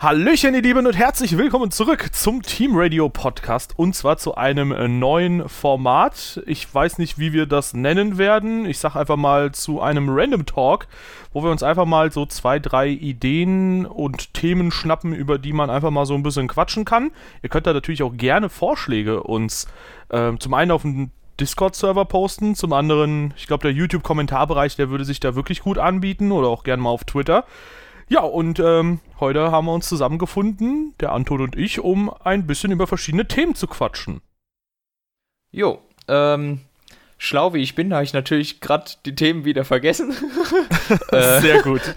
Hallöchen, ihr Lieben, und herzlich willkommen zurück zum Team Radio Podcast und zwar zu einem äh, neuen Format. Ich weiß nicht, wie wir das nennen werden. Ich sag einfach mal zu einem Random Talk, wo wir uns einfach mal so zwei, drei Ideen und Themen schnappen, über die man einfach mal so ein bisschen quatschen kann. Ihr könnt da natürlich auch gerne Vorschläge uns äh, zum einen auf dem Discord-Server posten, zum anderen, ich glaube, der YouTube-Kommentarbereich, der würde sich da wirklich gut anbieten oder auch gerne mal auf Twitter. Ja, und ähm, heute haben wir uns zusammengefunden, der Anton und ich, um ein bisschen über verschiedene Themen zu quatschen. Jo, ähm, schlau wie ich bin, habe ich natürlich gerade die Themen wieder vergessen. Äh, Sehr gut.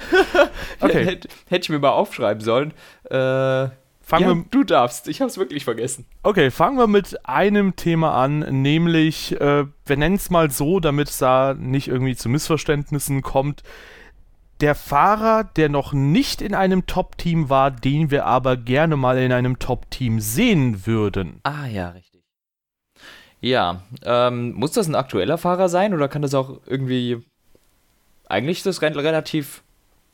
Okay. Hätte hätt ich mir mal aufschreiben sollen. Äh, fangen ja, wir, du darfst, ich habe es wirklich vergessen. Okay, fangen wir mit einem Thema an, nämlich, äh, wir nennen es mal so, damit es da nicht irgendwie zu Missverständnissen kommt der Fahrer, der noch nicht in einem Top-Team war, den wir aber gerne mal in einem Top-Team sehen würden. Ah ja, richtig. Ja, ähm, muss das ein aktueller Fahrer sein oder kann das auch irgendwie... Eigentlich ist das relativ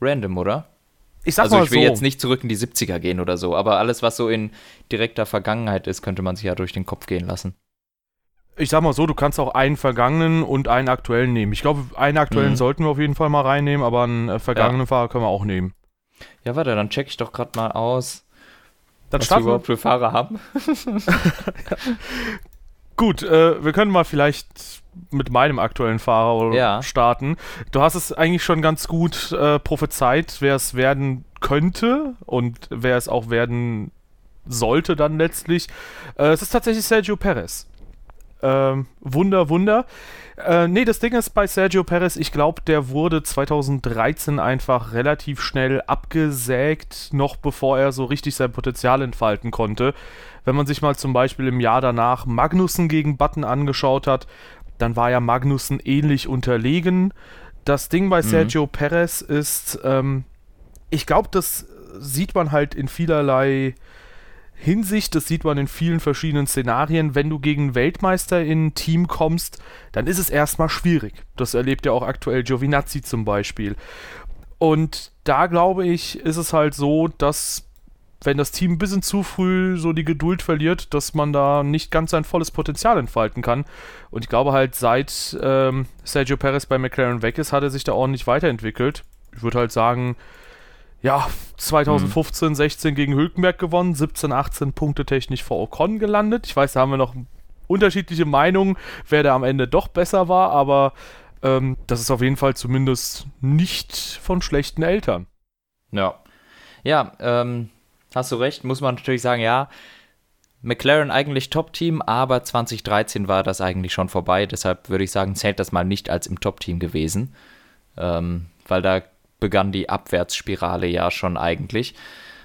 random, oder? Ich sag also mal ich will so. jetzt nicht zurück in die 70er gehen oder so, aber alles, was so in direkter Vergangenheit ist, könnte man sich ja durch den Kopf gehen lassen ich sag mal so, du kannst auch einen vergangenen und einen aktuellen nehmen. Ich glaube, einen aktuellen mhm. sollten wir auf jeden Fall mal reinnehmen, aber einen äh, vergangenen ja. Fahrer können wir auch nehmen. Ja, warte, dann check ich doch gerade mal aus, dann was wir überhaupt für Fahrer haben. Gut, äh, wir können mal vielleicht mit meinem aktuellen Fahrer ja. starten. Du hast es eigentlich schon ganz gut äh, prophezeit, wer es werden könnte und wer es auch werden sollte dann letztlich. Äh, es ist tatsächlich Sergio Perez. Ähm, Wunder, Wunder. Äh, nee, das Ding ist bei Sergio Perez, ich glaube, der wurde 2013 einfach relativ schnell abgesägt, noch bevor er so richtig sein Potenzial entfalten konnte. Wenn man sich mal zum Beispiel im Jahr danach Magnussen gegen Button angeschaut hat, dann war ja Magnussen ähnlich unterlegen. Das Ding bei mhm. Sergio Perez ist, ähm, ich glaube, das sieht man halt in vielerlei Hinsicht, das sieht man in vielen verschiedenen Szenarien, wenn du gegen Weltmeister in ein Team kommst, dann ist es erstmal schwierig. Das erlebt ja auch aktuell Giovinazzi zum Beispiel. Und da glaube ich, ist es halt so, dass wenn das Team ein bisschen zu früh so die Geduld verliert, dass man da nicht ganz sein volles Potenzial entfalten kann. Und ich glaube halt, seit ähm, Sergio Perez bei McLaren weg ist, hat er sich da ordentlich weiterentwickelt. Ich würde halt sagen, ja, 2015, mhm. 16 gegen Hülkenberg gewonnen, 17, 18 Punkte technisch vor Ocon gelandet. Ich weiß, da haben wir noch unterschiedliche Meinungen, wer da am Ende doch besser war, aber ähm, das ist auf jeden Fall zumindest nicht von schlechten Eltern. Ja. Ja, ähm, hast du recht, muss man natürlich sagen, ja. McLaren eigentlich Top-Team, aber 2013 war das eigentlich schon vorbei. Deshalb würde ich sagen, zählt das mal nicht als im Top-Team gewesen. Ähm, weil da begann die Abwärtsspirale ja schon eigentlich.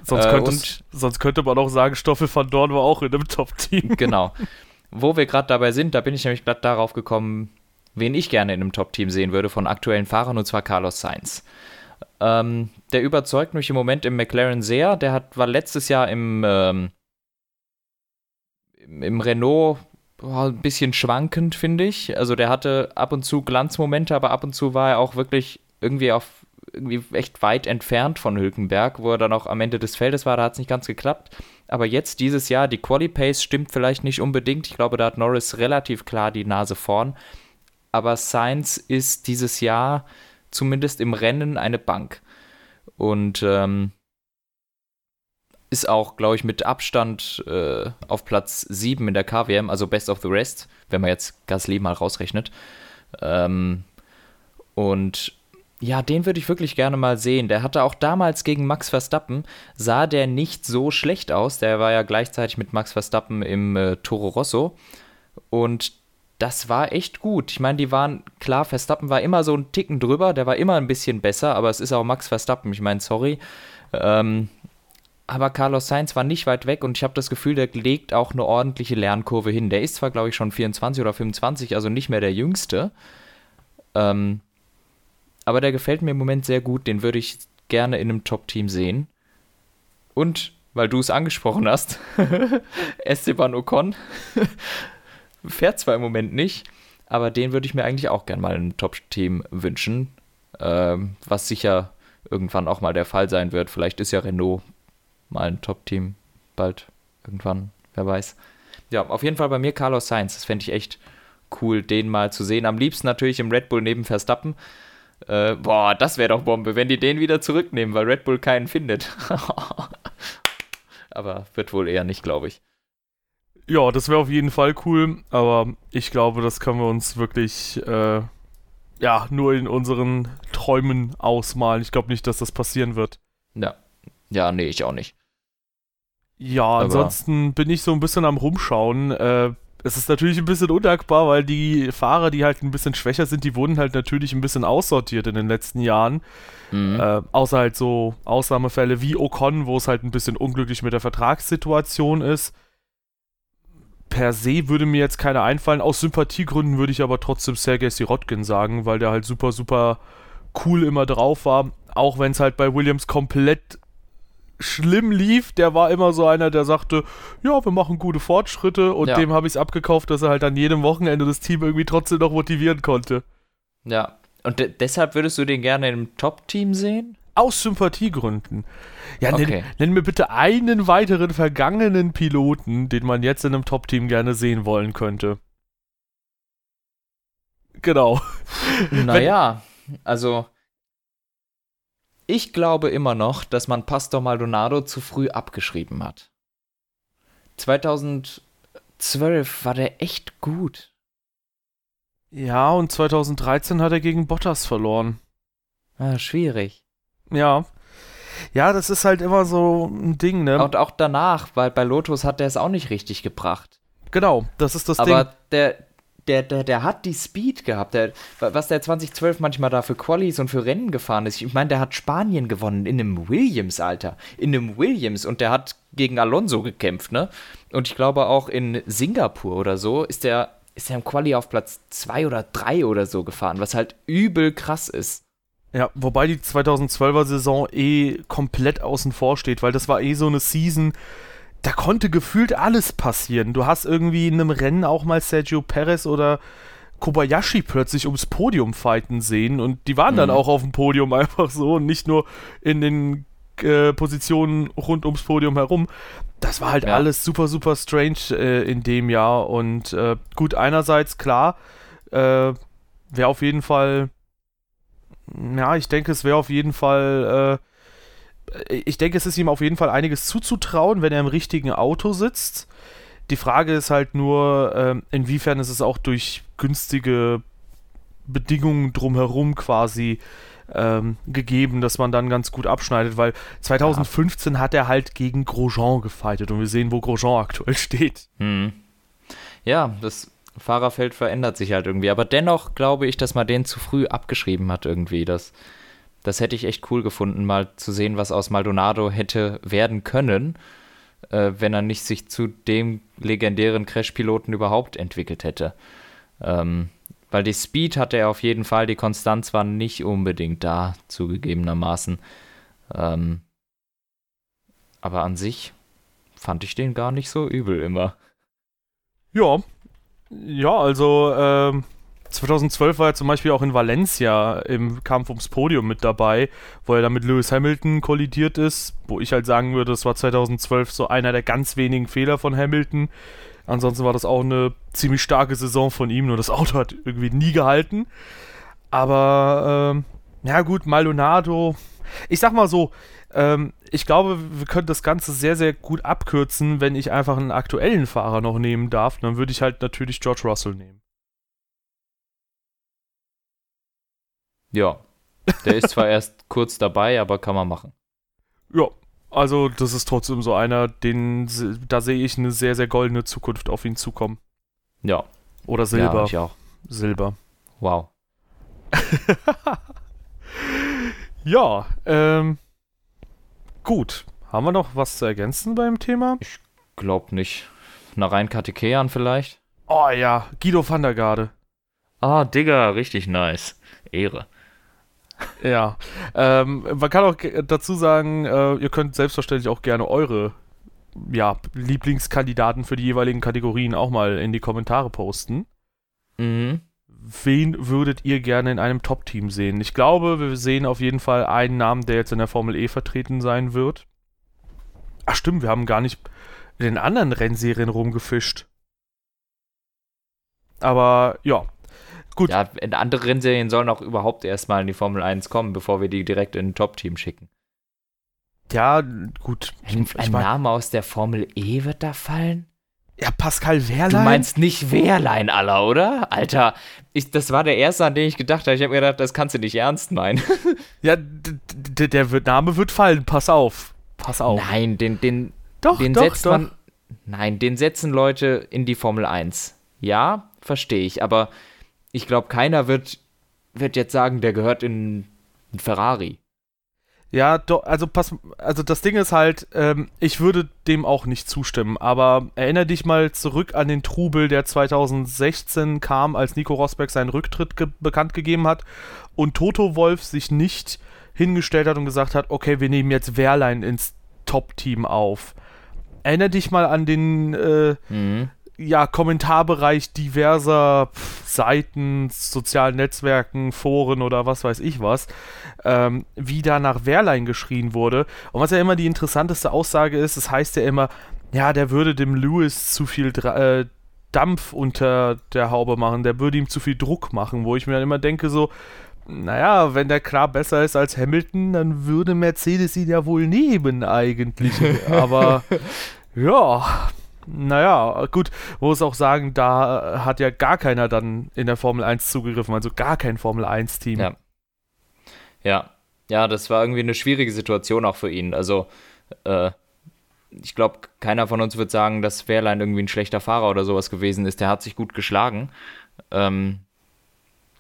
Sonst, äh, und, sonst könnte man auch sagen, Stoffel van Dorn war auch in einem Top-Team. Genau. Wo wir gerade dabei sind, da bin ich nämlich gerade darauf gekommen, wen ich gerne in einem Top-Team sehen würde von aktuellen Fahrern, und zwar Carlos Sainz. Ähm, der überzeugt mich im Moment im McLaren sehr. Der hat, war letztes Jahr im, ähm, im Renault oh, ein bisschen schwankend, finde ich. Also der hatte ab und zu Glanzmomente, aber ab und zu war er auch wirklich irgendwie auf irgendwie echt weit entfernt von Hülkenberg, wo er dann auch am Ende des Feldes war, da hat es nicht ganz geklappt. Aber jetzt dieses Jahr, die Quali-Pace stimmt vielleicht nicht unbedingt. Ich glaube, da hat Norris relativ klar die Nase vorn. Aber Sainz ist dieses Jahr zumindest im Rennen eine Bank. Und ähm, ist auch, glaube ich, mit Abstand äh, auf Platz 7 in der KWM, also Best of the Rest, wenn man jetzt Gasly mal rausrechnet. Ähm, und ja, den würde ich wirklich gerne mal sehen. Der hatte auch damals gegen Max Verstappen, sah der nicht so schlecht aus. Der war ja gleichzeitig mit Max Verstappen im äh, Toro Rosso. Und das war echt gut. Ich meine, die waren, klar, Verstappen war immer so ein Ticken drüber, der war immer ein bisschen besser, aber es ist auch Max Verstappen. Ich meine, sorry. Ähm, aber Carlos Sainz war nicht weit weg und ich habe das Gefühl, der legt auch eine ordentliche Lernkurve hin. Der ist zwar, glaube ich, schon 24 oder 25, also nicht mehr der Jüngste. Ähm, aber der gefällt mir im Moment sehr gut. Den würde ich gerne in einem Top-Team sehen. Und, weil du es angesprochen hast, Esteban Ocon fährt zwar im Moment nicht, aber den würde ich mir eigentlich auch gerne mal in einem Top-Team wünschen. Ähm, was sicher irgendwann auch mal der Fall sein wird. Vielleicht ist ja Renault mal ein Top-Team. Bald, irgendwann, wer weiß. Ja, auf jeden Fall bei mir Carlos Sainz. Das fände ich echt cool, den mal zu sehen. Am liebsten natürlich im Red Bull neben Verstappen. Äh, boah, das wäre doch Bombe, wenn die den wieder zurücknehmen, weil Red Bull keinen findet. aber wird wohl eher nicht, glaube ich. Ja, das wäre auf jeden Fall cool, aber ich glaube, das können wir uns wirklich äh, ja nur in unseren Träumen ausmalen. Ich glaube nicht, dass das passieren wird. Ja. Ja, nee, ich auch nicht. Ja, aber ansonsten bin ich so ein bisschen am Rumschauen. Äh, es ist natürlich ein bisschen undankbar, weil die Fahrer, die halt ein bisschen schwächer sind, die wurden halt natürlich ein bisschen aussortiert in den letzten Jahren. Mhm. Äh, außer halt so Ausnahmefälle wie Ocon, wo es halt ein bisschen unglücklich mit der Vertragssituation ist. Per se würde mir jetzt keiner einfallen. Aus Sympathiegründen würde ich aber trotzdem Sergei Sirotkin sagen, weil der halt super, super cool immer drauf war. Auch wenn es halt bei Williams komplett schlimm lief, der war immer so einer, der sagte, ja, wir machen gute Fortschritte und ja. dem habe ich es abgekauft, dass er halt an jedem Wochenende das Team irgendwie trotzdem noch motivieren konnte. Ja, und de deshalb würdest du den gerne im Top-Team sehen? Aus Sympathiegründen. Ja, okay. nenn, nenn, mir bitte einen weiteren vergangenen Piloten, den man jetzt in einem Top-Team gerne sehen wollen könnte. Genau. Naja, also ich glaube immer noch, dass man Pastor Maldonado zu früh abgeschrieben hat. 2012 war der echt gut. Ja, und 2013 hat er gegen Bottas verloren. Ah, schwierig. Ja. Ja, das ist halt immer so ein Ding, ne? Und auch danach, weil bei Lotus hat er es auch nicht richtig gebracht. Genau, das ist das Aber Ding. Aber der, der, der, der hat die Speed gehabt. Der, was der 2012 manchmal da für Qualis und für Rennen gefahren ist. Ich meine, der hat Spanien gewonnen in einem Williams, Alter. In einem Williams und der hat gegen Alonso gekämpft, ne? Und ich glaube auch in Singapur oder so ist der, ist der im Quali auf Platz 2 oder 3 oder so gefahren, was halt übel krass ist. Ja, wobei die 2012er Saison eh komplett außen vor steht, weil das war eh so eine Season, da konnte gefühlt alles passieren. Du hast irgendwie in einem Rennen auch mal Sergio Perez oder Kobayashi plötzlich ums Podium fighten sehen und die waren mhm. dann auch auf dem Podium einfach so und nicht nur in den äh, Positionen rund ums Podium herum. Das war halt ja. alles super, super strange äh, in dem Jahr und äh, gut, einerseits klar, äh, wäre auf jeden Fall, ja, ich denke, es wäre auf jeden Fall äh, ich denke, es ist ihm auf jeden Fall einiges zuzutrauen, wenn er im richtigen Auto sitzt. Die Frage ist halt nur, ähm, inwiefern ist es auch durch günstige Bedingungen drumherum quasi ähm, gegeben, dass man dann ganz gut abschneidet, weil 2015 ja. hat er halt gegen Grosjean gefightet und wir sehen, wo Grosjean aktuell steht. Hm. Ja, das Fahrerfeld verändert sich halt irgendwie, aber dennoch glaube ich, dass man den zu früh abgeschrieben hat irgendwie, dass das hätte ich echt cool gefunden, mal zu sehen, was aus Maldonado hätte werden können, äh, wenn er nicht sich zu dem legendären Crash-Piloten überhaupt entwickelt hätte. Ähm, weil die Speed hatte er auf jeden Fall, die Konstanz war nicht unbedingt da, zugegebenermaßen. Ähm, aber an sich fand ich den gar nicht so übel immer. Ja, ja, also ähm, 2012 war er zum Beispiel auch in Valencia im Kampf ums Podium mit dabei, wo er dann mit Lewis Hamilton kollidiert ist, wo ich halt sagen würde, das war 2012 so einer der ganz wenigen Fehler von Hamilton. Ansonsten war das auch eine ziemlich starke Saison von ihm, nur das Auto hat irgendwie nie gehalten. Aber, ähm, ja gut, Maldonado, ich sag mal so, ähm, ich glaube, wir können das Ganze sehr, sehr gut abkürzen, wenn ich einfach einen aktuellen Fahrer noch nehmen darf. Dann würde ich halt natürlich George Russell nehmen. Ja. Der ist zwar erst kurz dabei, aber kann man machen. Ja, also das ist trotzdem so einer, den da sehe ich eine sehr, sehr goldene Zukunft auf ihn zukommen. Ja. Oder Silber. Ja, ich auch. Silber. Wow. ja, ähm. Gut. Haben wir noch was zu ergänzen beim Thema? Ich glaube nicht. Na rein Katekean vielleicht? Oh ja, Guido van der Garde. Ah, Digga, richtig nice. Ehre. Ja. Ähm, man kann auch dazu sagen, äh, ihr könnt selbstverständlich auch gerne eure ja, Lieblingskandidaten für die jeweiligen Kategorien auch mal in die Kommentare posten. Mhm. Wen würdet ihr gerne in einem Top-Team sehen? Ich glaube, wir sehen auf jeden Fall einen Namen, der jetzt in der Formel E vertreten sein wird. stimmt, wir haben gar nicht in den anderen Rennserien rumgefischt. Aber ja, gut. Ja, in andere Rennserien sollen auch überhaupt erstmal in die Formel 1 kommen, bevor wir die direkt in ein Top-Team schicken. Ja, gut. Ein, ein Name aus der Formel E wird da fallen? Ja, Pascal Wehrlein. Du meinst nicht Wehrlein, aller, oder? Alter, ich, das war der erste, an den ich gedacht habe. Ich habe mir gedacht, das kannst du nicht ernst meinen. ja, der Name wird fallen. Pass auf. Pass auf. Nein, den, den, doch, den doch, setzt doch. man. Nein, den setzen Leute in die Formel 1. Ja, verstehe ich. Aber ich glaube, keiner wird, wird jetzt sagen, der gehört in ein Ferrari. Ja, doch, also pass, also das Ding ist halt, ähm, ich würde dem auch nicht zustimmen, aber erinnere dich mal zurück an den Trubel, der 2016 kam, als Nico Rosberg seinen Rücktritt ge bekannt gegeben hat und Toto Wolf sich nicht hingestellt hat und gesagt hat, okay, wir nehmen jetzt Wehrlein ins Top-Team auf. Erinnere dich mal an den äh, mhm ja, Kommentarbereich diverser Seiten, sozialen Netzwerken, Foren oder was weiß ich was, ähm, wie da nach Wehrlein geschrien wurde. Und was ja immer die interessanteste Aussage ist, es das heißt ja immer, ja, der würde dem Lewis zu viel äh, Dampf unter der Haube machen, der würde ihm zu viel Druck machen, wo ich mir dann immer denke, so, naja, wenn der klar besser ist als Hamilton, dann würde Mercedes ihn ja wohl nehmen eigentlich. Aber ja, naja, gut, muss auch sagen, da hat ja gar keiner dann in der Formel 1 zugegriffen, also gar kein Formel 1-Team. Ja. ja. Ja, das war irgendwie eine schwierige Situation auch für ihn. Also, äh, ich glaube, keiner von uns wird sagen, dass Wehrlein irgendwie ein schlechter Fahrer oder sowas gewesen ist. Der hat sich gut geschlagen ähm,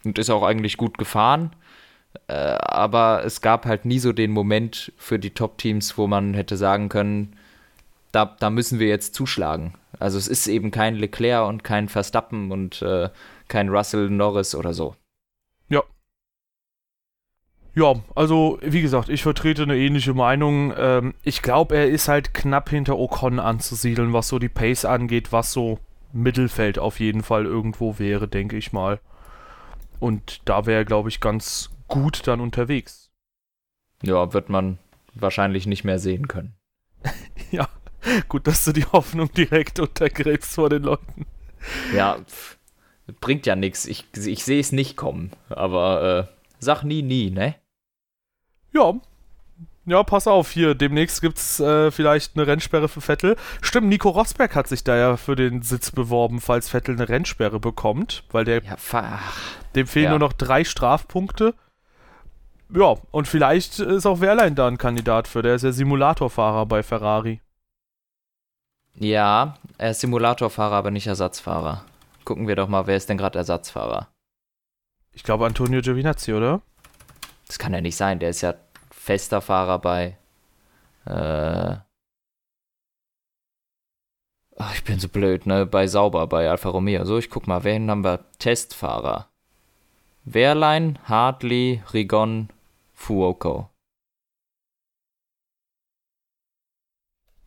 und ist auch eigentlich gut gefahren. Äh, aber es gab halt nie so den Moment für die Top-Teams, wo man hätte sagen können, da, da müssen wir jetzt zuschlagen. Also es ist eben kein Leclerc und kein Verstappen und äh, kein Russell Norris oder so. Ja. Ja, also wie gesagt, ich vertrete eine ähnliche Meinung. Ähm, ich glaube, er ist halt knapp hinter Ocon anzusiedeln, was so die Pace angeht, was so Mittelfeld auf jeden Fall irgendwo wäre, denke ich mal. Und da wäre er, glaube ich, ganz gut dann unterwegs. Ja, wird man wahrscheinlich nicht mehr sehen können. ja, Gut, dass du die Hoffnung direkt untergräbst vor den Leuten. Ja, pff, bringt ja nichts. Ich, ich sehe es nicht kommen. Aber äh, sag nie, nie, ne? Ja. Ja, pass auf, hier, demnächst gibt's äh, vielleicht eine Rennsperre für Vettel. Stimmt, Nico Rosberg hat sich da ja für den Sitz beworben, falls Vettel eine Rennsperre bekommt, weil der ja, dem fehlen ja. nur noch drei Strafpunkte. Ja, und vielleicht ist auch Wehrlein da ein Kandidat für, der ist ja Simulatorfahrer bei Ferrari. Ja, er ist Simulatorfahrer, aber nicht Ersatzfahrer. Gucken wir doch mal, wer ist denn gerade Ersatzfahrer? Ich glaube Antonio Giovinazzi, oder? Das kann ja nicht sein, der ist ja fester Fahrer bei. Äh. Ach, ich bin so blöd, ne? Bei Sauber, bei Alfa Romeo. So, ich guck mal, wen haben wir? Testfahrer. Wehrlein, Hartley, Rigon, Fuoco.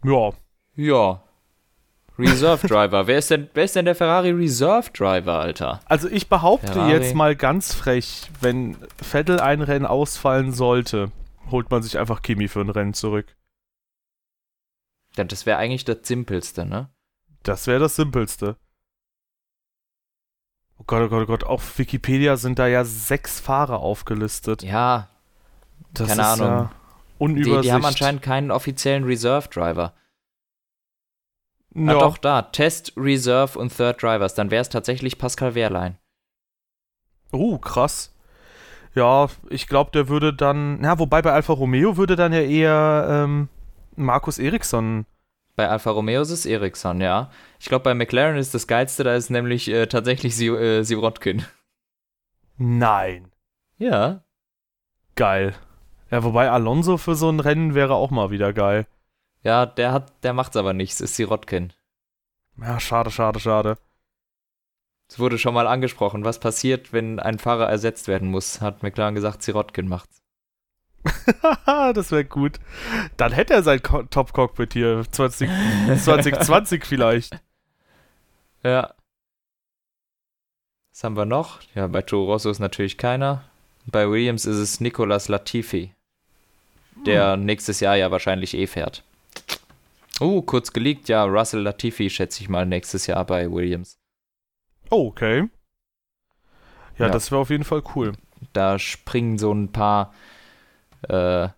Ja. Ja, Reserve Driver. wer, ist denn, wer ist denn der Ferrari Reserve Driver, Alter? Also ich behaupte Ferrari. jetzt mal ganz frech, wenn Vettel ein Rennen ausfallen sollte, holt man sich einfach Kimi für ein Rennen zurück. Ja, das wäre eigentlich das Simpelste, ne? Das wäre das Simpelste. Oh Gott, oh Gott, oh Gott, auf Wikipedia sind da ja sechs Fahrer aufgelistet. Ja, das keine Ahnung. Ja unübersichtlich. Die, die haben anscheinend keinen offiziellen Reserve Driver. No. Ah, doch, da. Test, Reserve und Third Drivers. Dann wäre es tatsächlich Pascal Wehrlein. Oh, krass. Ja, ich glaube, der würde dann. Ja, wobei bei Alfa Romeo würde dann ja eher ähm, Markus Eriksson. Bei Alfa Romeo ist es Eriksson, ja. Ich glaube, bei McLaren ist das Geilste, da ist nämlich äh, tatsächlich Sie, äh, Sirotkin. Nein. Ja. Geil. Ja, wobei Alonso für so ein Rennen wäre auch mal wieder geil. Ja, der hat, der macht's aber nichts, ist Sirotkin. Ja, schade, schade, schade. Es wurde schon mal angesprochen, was passiert, wenn ein Fahrer ersetzt werden muss, hat McLaren gesagt, Sirotkin macht's. das wäre gut. Dann hätte er sein Top-Cockpit hier 20, 2020 vielleicht. Ja. Was haben wir noch? Ja, bei Toro Rosso ist natürlich keiner. Bei Williams ist es Nicolas Latifi, der hm. nächstes Jahr ja wahrscheinlich eh fährt. Oh, kurz geleakt, ja, Russell Latifi schätze ich mal nächstes Jahr bei Williams. Oh, okay. Ja, ja. das wäre auf jeden Fall cool. Da springen so ein paar äh,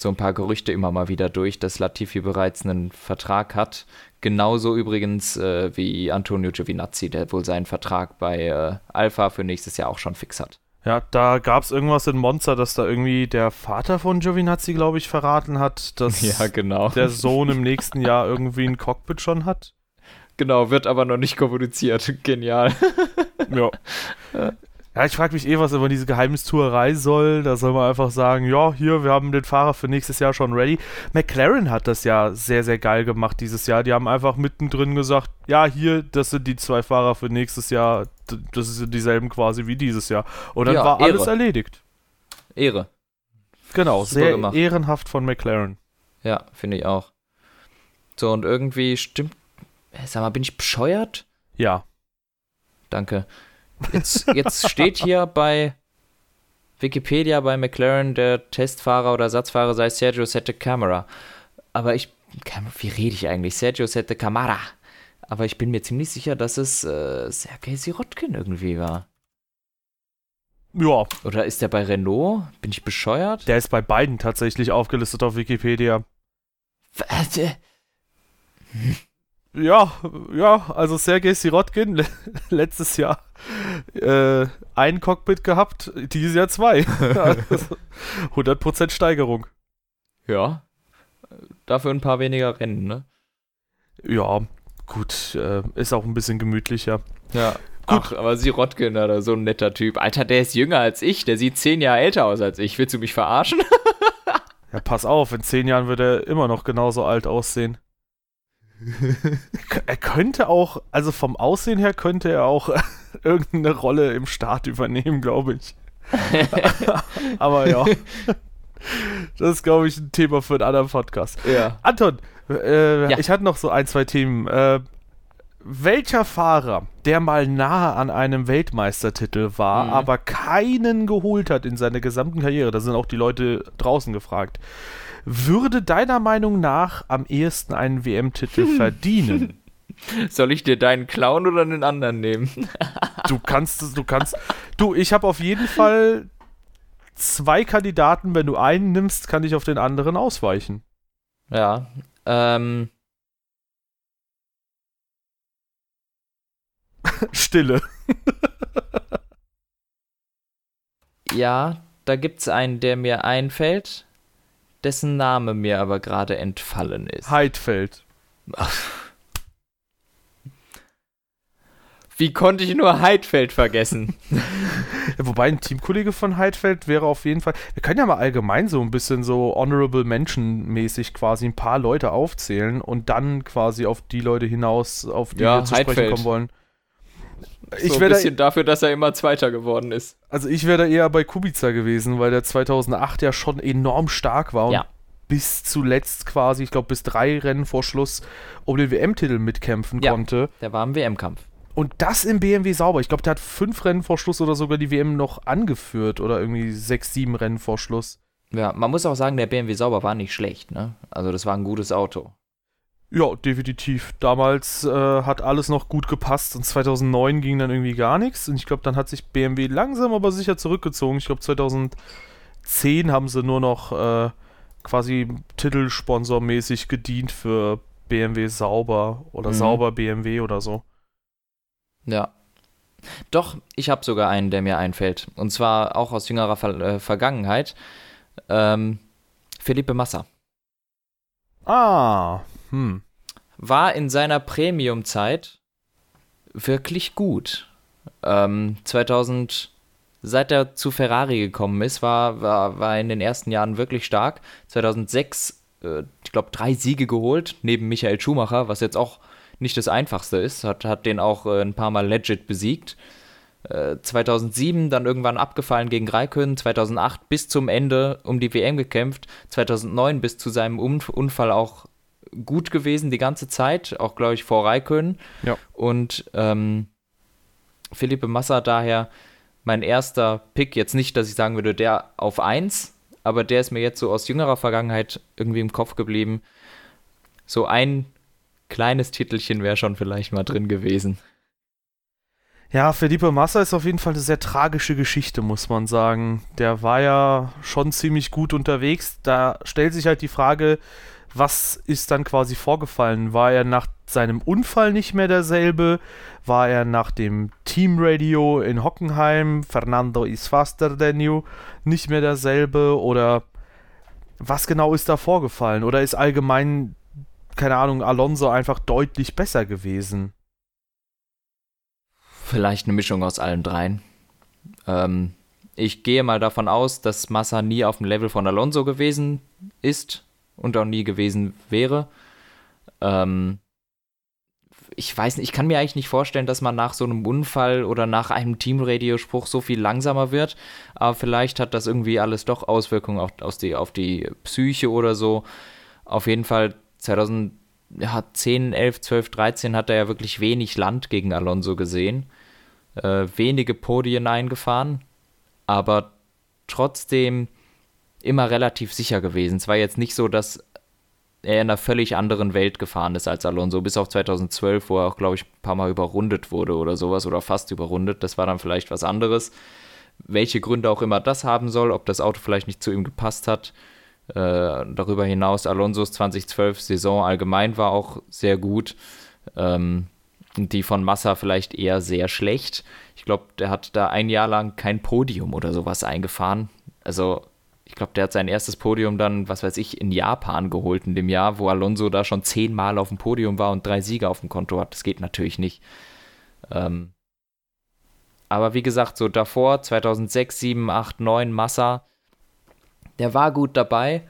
so ein paar Gerüchte immer mal wieder durch, dass Latifi bereits einen Vertrag hat. Genauso übrigens äh, wie Antonio Giovinazzi, der wohl seinen Vertrag bei äh, Alpha für nächstes Jahr auch schon fix hat. Ja, da gab es irgendwas in Monza, dass da irgendwie der Vater von Giovinazzi, glaube ich, verraten hat, dass ja, genau. der Sohn im nächsten Jahr irgendwie ein Cockpit schon hat. Genau, wird aber noch nicht kommuniziert. Genial. ja. Ja, ich frage mich eh, was über diese Geheimnistuerei soll. Da soll man einfach sagen, ja, hier, wir haben den Fahrer für nächstes Jahr schon ready. McLaren hat das ja sehr, sehr geil gemacht dieses Jahr. Die haben einfach mittendrin gesagt, ja, hier, das sind die zwei Fahrer für nächstes Jahr. Das sind dieselben quasi wie dieses Jahr. Und dann ja, war Ehre. alles erledigt. Ehre. Genau, Super sehr gemacht. ehrenhaft von McLaren. Ja, finde ich auch. So, und irgendwie stimmt. Sag mal, bin ich bescheuert? Ja. Danke. Jetzt, jetzt steht hier bei Wikipedia bei McLaren der Testfahrer oder Ersatzfahrer sei Sergio Sette Camera. Aber ich, wie rede ich eigentlich? Sergio Sette Camara. Aber ich bin mir ziemlich sicher, dass es äh, Sergei Sirotkin irgendwie war. Ja. Oder ist der bei Renault? Bin ich bescheuert? Der ist bei beiden tatsächlich aufgelistet auf Wikipedia. Was? Ja, ja, also Sergei Sirotkin letztes Jahr äh, ein Cockpit gehabt, dieses Jahr zwei. 100% Steigerung. Ja, dafür ein paar weniger Rennen, ne? Ja, gut, äh, ist auch ein bisschen gemütlicher. Ja. Gut. Ach, aber Sirotkin, Alter, so ein netter Typ. Alter, der ist jünger als ich, der sieht zehn Jahre älter aus als ich. Willst du mich verarschen? ja, pass auf, in zehn Jahren wird er immer noch genauso alt aussehen er könnte auch, also vom Aussehen her könnte er auch irgendeine Rolle im Staat übernehmen, glaube ich. Aber ja. Das ist, glaube ich, ein Thema für einen anderen Podcast. Ja. Anton, äh, ja. ich hatte noch so ein, zwei Themen. Äh, welcher Fahrer, der mal nahe an einem Weltmeistertitel war, mhm. aber keinen geholt hat in seiner gesamten Karriere, da sind auch die Leute draußen gefragt, würde deiner Meinung nach am ehesten einen WM-Titel verdienen? Soll ich dir deinen klauen oder einen anderen nehmen? du kannst, du kannst. Du, ich habe auf jeden Fall zwei Kandidaten. Wenn du einen nimmst, kann ich auf den anderen ausweichen. Ja. Ähm. Stille. ja, da gibt's einen, der mir einfällt dessen Name mir aber gerade entfallen ist. Heidfeld. Wie konnte ich nur Heidfeld vergessen? ja, wobei ein Teamkollege von Heidfeld wäre auf jeden Fall. Wir können ja mal allgemein so ein bisschen so Honorable Mention mäßig quasi ein paar Leute aufzählen und dann quasi auf die Leute hinaus, auf die ja, wir zu Heidfeld. sprechen kommen wollen. Ich so ein bisschen da, dafür, dass er immer Zweiter geworden ist. Also ich wäre da eher bei Kubica gewesen, weil der 2008 ja schon enorm stark war und ja. bis zuletzt quasi, ich glaube bis drei Rennen vor Schluss um den WM-Titel mitkämpfen ja, konnte. Der war im WM-Kampf. Und das im BMW sauber. Ich glaube, der hat fünf Rennen vor Schluss oder sogar die WM noch angeführt oder irgendwie sechs, sieben Rennen vor Schluss. Ja, man muss auch sagen, der BMW sauber war nicht schlecht, ne? Also das war ein gutes Auto. Ja, definitiv. Damals äh, hat alles noch gut gepasst und 2009 ging dann irgendwie gar nichts. Und ich glaube, dann hat sich BMW langsam aber sicher zurückgezogen. Ich glaube, 2010 haben sie nur noch äh, quasi Titelsponsormäßig gedient für BMW Sauber oder mhm. Sauber BMW oder so. Ja. Doch, ich habe sogar einen, der mir einfällt. Und zwar auch aus jüngerer Ver äh, Vergangenheit. Ähm, Felipe Massa. Ah, hm. war in seiner Premium-Zeit wirklich gut. Ähm, 2000, seit er zu Ferrari gekommen ist, war, war, war in den ersten Jahren wirklich stark. 2006, äh, ich glaube, drei Siege geholt, neben Michael Schumacher, was jetzt auch nicht das Einfachste ist. Hat, hat den auch äh, ein paar Mal legit besiegt. 2007 äh, dann irgendwann abgefallen gegen Raikön, 2008 bis zum Ende um die WM gekämpft, 2009 bis zu seinem Unfall auch gut gewesen die ganze Zeit, auch glaube ich vor Raikön. Ja. Und ähm, Philippe Massa daher mein erster Pick, jetzt nicht, dass ich sagen würde, der auf 1, aber der ist mir jetzt so aus jüngerer Vergangenheit irgendwie im Kopf geblieben. so ein kleines Titelchen wäre schon vielleicht mal drin gewesen. Ja, Felipe Massa ist auf jeden Fall eine sehr tragische Geschichte, muss man sagen. Der war ja schon ziemlich gut unterwegs. Da stellt sich halt die Frage, was ist dann quasi vorgefallen? War er nach seinem Unfall nicht mehr derselbe? War er nach dem Teamradio in Hockenheim, Fernando is faster than you, nicht mehr derselbe? Oder was genau ist da vorgefallen? Oder ist allgemein, keine Ahnung, Alonso einfach deutlich besser gewesen? Vielleicht eine Mischung aus allen dreien. Ähm, ich gehe mal davon aus, dass Massa nie auf dem Level von Alonso gewesen ist und auch nie gewesen wäre. Ähm, ich weiß nicht, ich kann mir eigentlich nicht vorstellen, dass man nach so einem Unfall oder nach einem Teamradiospruch so viel langsamer wird. Aber vielleicht hat das irgendwie alles doch Auswirkungen auf, auf, die, auf die Psyche oder so. Auf jeden Fall 2010, 11, 12, 13 hat er ja wirklich wenig Land gegen Alonso gesehen. Äh, wenige Podien eingefahren. Aber trotzdem immer relativ sicher gewesen. Es war jetzt nicht so, dass er in einer völlig anderen Welt gefahren ist als Alonso, bis auf 2012, wo er auch, glaube ich, ein paar Mal überrundet wurde oder sowas oder fast überrundet. Das war dann vielleicht was anderes. Welche Gründe auch immer das haben soll, ob das Auto vielleicht nicht zu ihm gepasst hat. Äh, darüber hinaus, Alonsos 2012 Saison allgemein war auch sehr gut. Ähm, die von Massa vielleicht eher sehr schlecht. Ich glaube, der hat da ein Jahr lang kein Podium oder sowas eingefahren. Also ich glaube, der hat sein erstes Podium dann, was weiß ich, in Japan geholt in dem Jahr, wo Alonso da schon zehnmal auf dem Podium war und drei Siege auf dem Konto hat. Das geht natürlich nicht. Ähm aber wie gesagt, so davor, 2006, 7, 8, 9, Massa, der war gut dabei.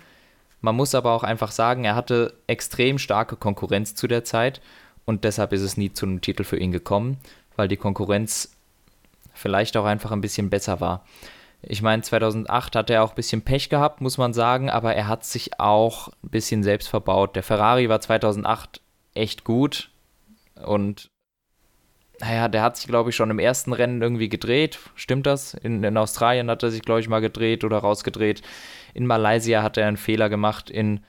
Man muss aber auch einfach sagen, er hatte extrem starke Konkurrenz zu der Zeit und deshalb ist es nie zu einem Titel für ihn gekommen, weil die Konkurrenz vielleicht auch einfach ein bisschen besser war. Ich meine, 2008 hat er auch ein bisschen Pech gehabt, muss man sagen, aber er hat sich auch ein bisschen selbst verbaut. Der Ferrari war 2008 echt gut und naja, der hat sich, glaube ich, schon im ersten Rennen irgendwie gedreht. Stimmt das? In, in Australien hat er sich, glaube ich, mal gedreht oder rausgedreht. In Malaysia hat er einen Fehler gemacht. In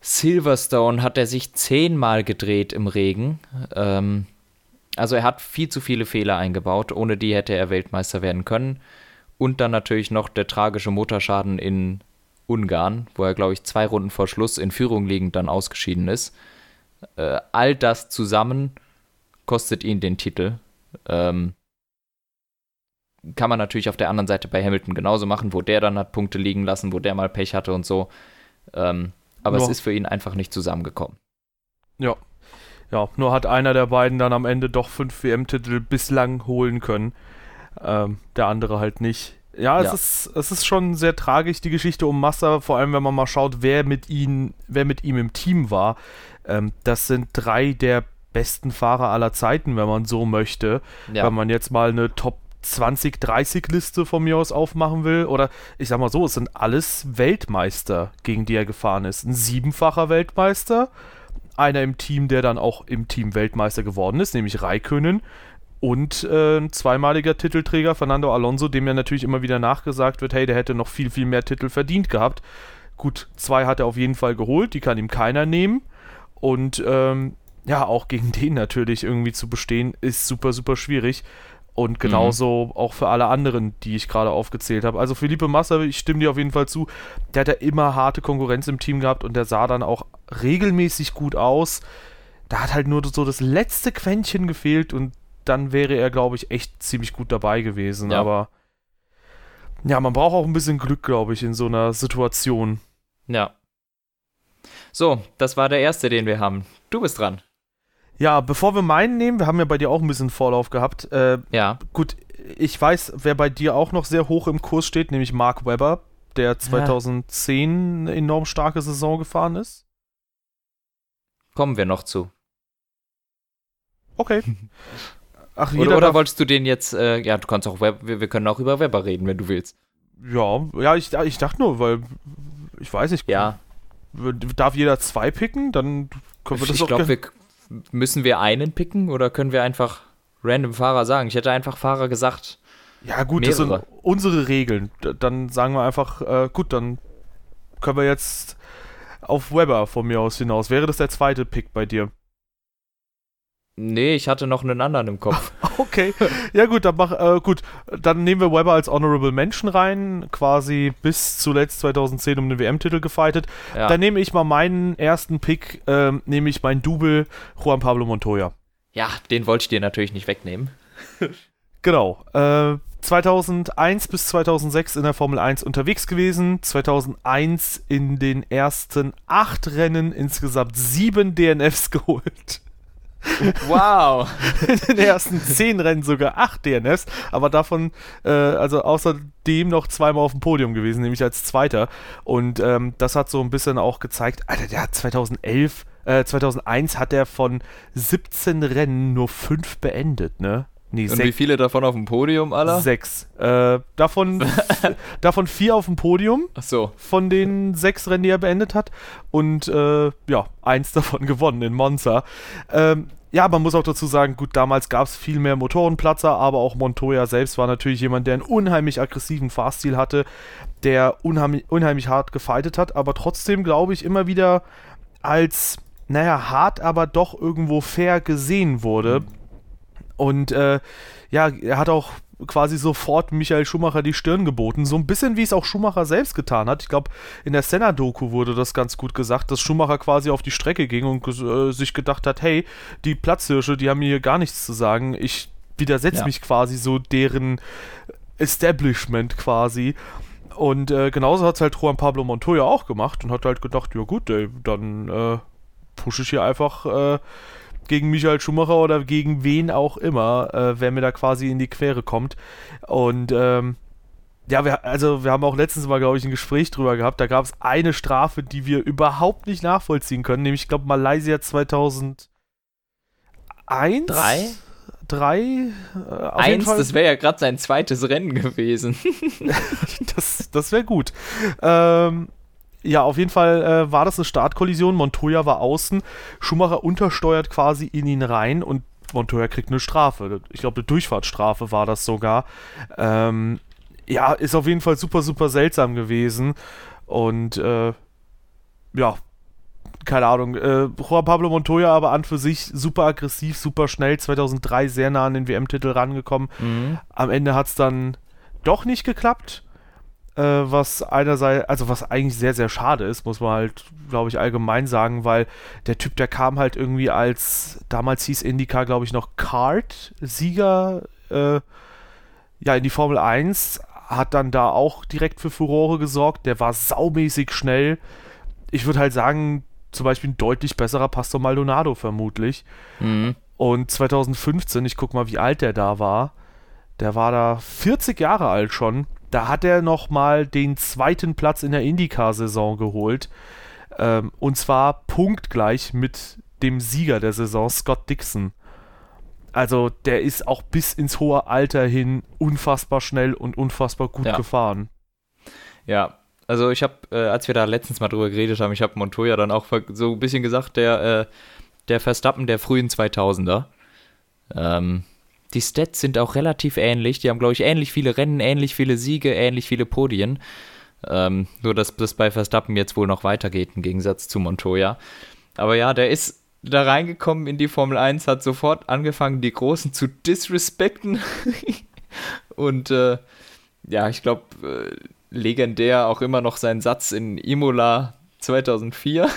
Silverstone hat er sich zehnmal gedreht im Regen. Ähm, also er hat viel zu viele Fehler eingebaut. Ohne die hätte er Weltmeister werden können. Und dann natürlich noch der tragische Motorschaden in Ungarn, wo er, glaube ich, zwei Runden vor Schluss in Führung liegend dann ausgeschieden ist. Äh, all das zusammen kostet ihn den Titel. Ähm, kann man natürlich auf der anderen Seite bei Hamilton genauso machen, wo der dann hat Punkte liegen lassen, wo der mal Pech hatte und so. Ähm, aber ja. es ist für ihn einfach nicht zusammengekommen. Ja. Ja, nur hat einer der beiden dann am Ende doch fünf WM-Titel bislang holen können ähm, der andere halt nicht. Ja, es, ja. Ist, es ist schon sehr tragisch, die Geschichte um Massa, vor allem wenn man mal schaut, wer mit, ihn, wer mit ihm im Team war. Ähm, das sind drei der besten Fahrer aller Zeiten, wenn man so möchte. Ja. Wenn man jetzt mal eine Top 20, 30 Liste von mir aus aufmachen will. Oder ich sag mal so, es sind alles Weltmeister, gegen die er gefahren ist. Ein siebenfacher Weltmeister, einer im Team, der dann auch im Team Weltmeister geworden ist, nämlich Raikönnen und äh, ein zweimaliger Titelträger Fernando Alonso, dem ja natürlich immer wieder nachgesagt wird, hey, der hätte noch viel, viel mehr Titel verdient gehabt. Gut, zwei hat er auf jeden Fall geholt, die kann ihm keiner nehmen. Und ähm, ja, auch gegen den natürlich irgendwie zu bestehen, ist super, super schwierig. Und genauso mhm. auch für alle anderen, die ich gerade aufgezählt habe. Also Felipe Massa, ich stimme dir auf jeden Fall zu, der hat ja immer harte Konkurrenz im Team gehabt und der sah dann auch regelmäßig gut aus. Da hat halt nur so das letzte Quäntchen gefehlt und dann wäre er, glaube ich, echt ziemlich gut dabei gewesen. Ja. Aber ja, man braucht auch ein bisschen Glück, glaube ich, in so einer Situation. Ja. So, das war der erste, den wir haben. Du bist dran. Ja, bevor wir meinen nehmen, wir haben ja bei dir auch ein bisschen Vorlauf gehabt. Äh, ja. Gut, ich weiß, wer bei dir auch noch sehr hoch im Kurs steht, nämlich Mark Webber, der 2010 eine enorm starke Saison gefahren ist. Kommen wir noch zu. Okay. Ach, oder, oder wolltest du den jetzt, äh, ja, du kannst auch, Web, wir, wir, können auch über Weber reden, wenn du willst. Ja, ja, ich, ich dachte nur, weil, ich weiß nicht, ja. darf jeder zwei picken, dann können wir das ich glaube, müssen wir einen picken oder können wir einfach random Fahrer sagen? Ich hätte einfach Fahrer gesagt. Ja gut, mehrere. das sind unsere Regeln. Dann sagen wir einfach, äh, gut, dann können wir jetzt auf Weber von mir aus hinaus. Wäre das der zweite Pick bei dir? Nee, ich hatte noch einen anderen im Kopf. okay. Ja gut, dann mach äh, gut, dann nehmen wir Weber als Honorable Mention rein, quasi bis zuletzt 2010 um den WM-Titel gefightet. Ja. Dann nehme ich mal meinen ersten Pick, äh, nehme ich mein Double Juan Pablo Montoya. Ja, den wollte ich dir natürlich nicht wegnehmen. genau. Äh, 2001 bis 2006 in der Formel 1 unterwegs gewesen. 2001 in den ersten acht Rennen insgesamt sieben DNFs geholt. Wow. In den ersten zehn Rennen sogar acht DNFs, aber davon, äh, also außerdem noch zweimal auf dem Podium gewesen, nämlich als Zweiter. Und ähm, das hat so ein bisschen auch gezeigt, Alter, der hat 2011, äh, 2001 hat er von 17 Rennen nur fünf beendet, ne? Nee, Und wie viele davon auf dem Podium, aller? Sechs. Äh, davon, davon vier auf dem Podium. Ach so. Von den sechs Rennen, die er beendet hat. Und äh, ja, eins davon gewonnen in Monza. Ähm, ja, man muss auch dazu sagen, gut, damals gab es viel mehr Motorenplatzer, aber auch Montoya selbst war natürlich jemand, der einen unheimlich aggressiven Fahrstil hatte, der unheimlich, unheimlich hart gefightet hat, aber trotzdem, glaube ich, immer wieder als, naja, hart, aber doch irgendwo fair gesehen wurde. Mhm und äh, ja, er hat auch quasi sofort Michael Schumacher die Stirn geboten. So ein bisschen wie es auch Schumacher selbst getan hat. Ich glaube, in der Senna-Doku wurde das ganz gut gesagt, dass Schumacher quasi auf die Strecke ging und äh, sich gedacht hat, hey, die Platzhirsche, die haben mir hier gar nichts zu sagen. Ich widersetze ja. mich quasi so deren Establishment quasi. Und äh, genauso hat es halt Juan Pablo Montoya auch gemacht und hat halt gedacht, ja gut, ey, dann äh, pushe ich hier einfach äh, gegen Michael Schumacher oder gegen wen auch immer, äh, wer mir da quasi in die Quere kommt. Und ähm, ja, wir, also wir haben auch letztens mal, glaube ich, ein Gespräch drüber gehabt. Da gab es eine Strafe, die wir überhaupt nicht nachvollziehen können, nämlich, ich glaube, Malaysia 2001. Drei? Drei? Äh, Eins, das wäre ja gerade sein zweites Rennen gewesen. das das wäre gut. Ähm, ja, auf jeden Fall äh, war das eine Startkollision. Montoya war außen. Schumacher untersteuert quasi in ihn rein und Montoya kriegt eine Strafe. Ich glaube, eine Durchfahrtsstrafe war das sogar. Ähm, ja, ist auf jeden Fall super, super seltsam gewesen. Und äh, ja, keine Ahnung. Äh, Juan Pablo Montoya aber an für sich super aggressiv, super schnell. 2003 sehr nah an den WM-Titel rangekommen. Mhm. Am Ende hat es dann doch nicht geklappt äh, was einerseits, also was eigentlich sehr, sehr schade ist, muss man halt, glaube ich, allgemein sagen, weil der Typ, der kam halt irgendwie als, damals hieß Indica, glaube ich, noch Kart-Sieger, äh, ja, in die Formel 1, hat dann da auch direkt für Furore gesorgt, der war saumäßig schnell. Ich würde halt sagen, zum Beispiel ein deutlich besserer Pastor Maldonado vermutlich. Mhm. Und 2015, ich guck mal, wie alt der da war. Der war da 40 Jahre alt schon da hat er nochmal den zweiten Platz in der IndyCar-Saison geholt. Ähm, und zwar punktgleich mit dem Sieger der Saison, Scott Dixon. Also der ist auch bis ins hohe Alter hin unfassbar schnell und unfassbar gut ja. gefahren. Ja, also ich habe, äh, als wir da letztens mal drüber geredet haben, ich habe Montoya dann auch so ein bisschen gesagt, der, äh, der Verstappen der frühen 2000er. Ähm, die Stats sind auch relativ ähnlich. Die haben, glaube ich, ähnlich viele Rennen, ähnlich viele Siege, ähnlich viele Podien. Ähm, nur, dass das bei Verstappen jetzt wohl noch weitergeht, im Gegensatz zu Montoya. Aber ja, der ist da reingekommen in die Formel 1, hat sofort angefangen, die Großen zu disrespekten. Und äh, ja, ich glaube, äh, legendär auch immer noch sein Satz in Imola 2004.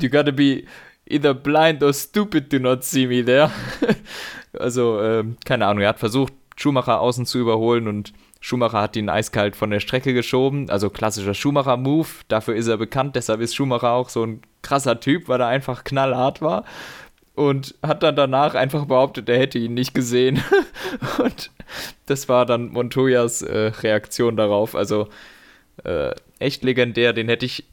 you gotta be either blind or stupid to not see me there. also, ähm, keine Ahnung, er hat versucht, Schumacher außen zu überholen und Schumacher hat ihn eiskalt von der Strecke geschoben. Also klassischer Schumacher-Move. Dafür ist er bekannt. Deshalb ist Schumacher auch so ein krasser Typ, weil er einfach knallhart war. Und hat dann danach einfach behauptet, er hätte ihn nicht gesehen. und das war dann Montoyas äh, Reaktion darauf. Also äh, echt legendär. Den hätte ich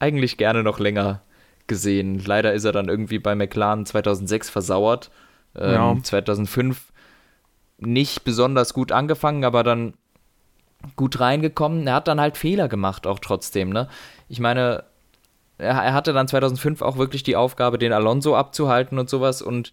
eigentlich gerne noch länger gesehen. Leider ist er dann irgendwie bei McLaren 2006 versauert. Ähm, ja. 2005 nicht besonders gut angefangen, aber dann gut reingekommen. Er hat dann halt Fehler gemacht, auch trotzdem. Ne? Ich meine, er, er hatte dann 2005 auch wirklich die Aufgabe, den Alonso abzuhalten und sowas und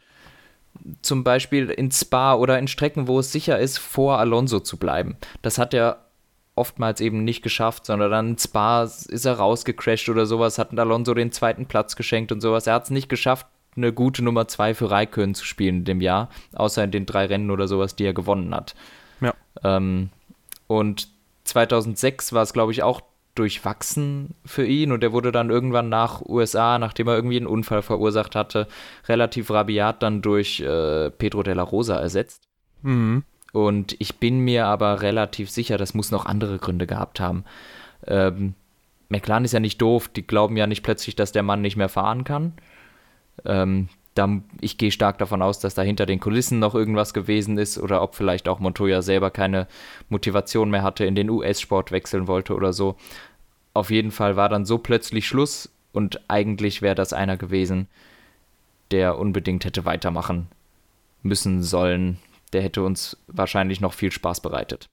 zum Beispiel in Spa oder in Strecken, wo es sicher ist, vor Alonso zu bleiben. Das hat er oftmals eben nicht geschafft, sondern dann Spa ist er rausgecrashed oder sowas, hat Alonso den zweiten Platz geschenkt und sowas. Er hat es nicht geschafft, eine gute Nummer zwei für Raikön zu spielen in dem Jahr, außer in den drei Rennen oder sowas, die er gewonnen hat. Ja. Ähm, und 2006 war es, glaube ich, auch durchwachsen für ihn und er wurde dann irgendwann nach USA, nachdem er irgendwie einen Unfall verursacht hatte, relativ rabiat dann durch äh, Pedro de la Rosa ersetzt. Mhm. Und ich bin mir aber relativ sicher, das muss noch andere Gründe gehabt haben. Ähm, McLaren ist ja nicht doof, die glauben ja nicht plötzlich, dass der Mann nicht mehr fahren kann. Ähm, da, ich gehe stark davon aus, dass da hinter den Kulissen noch irgendwas gewesen ist oder ob vielleicht auch Montoya selber keine Motivation mehr hatte, in den US-Sport wechseln wollte oder so. Auf jeden Fall war dann so plötzlich Schluss und eigentlich wäre das einer gewesen, der unbedingt hätte weitermachen müssen sollen. Der hätte uns wahrscheinlich noch viel Spaß bereitet.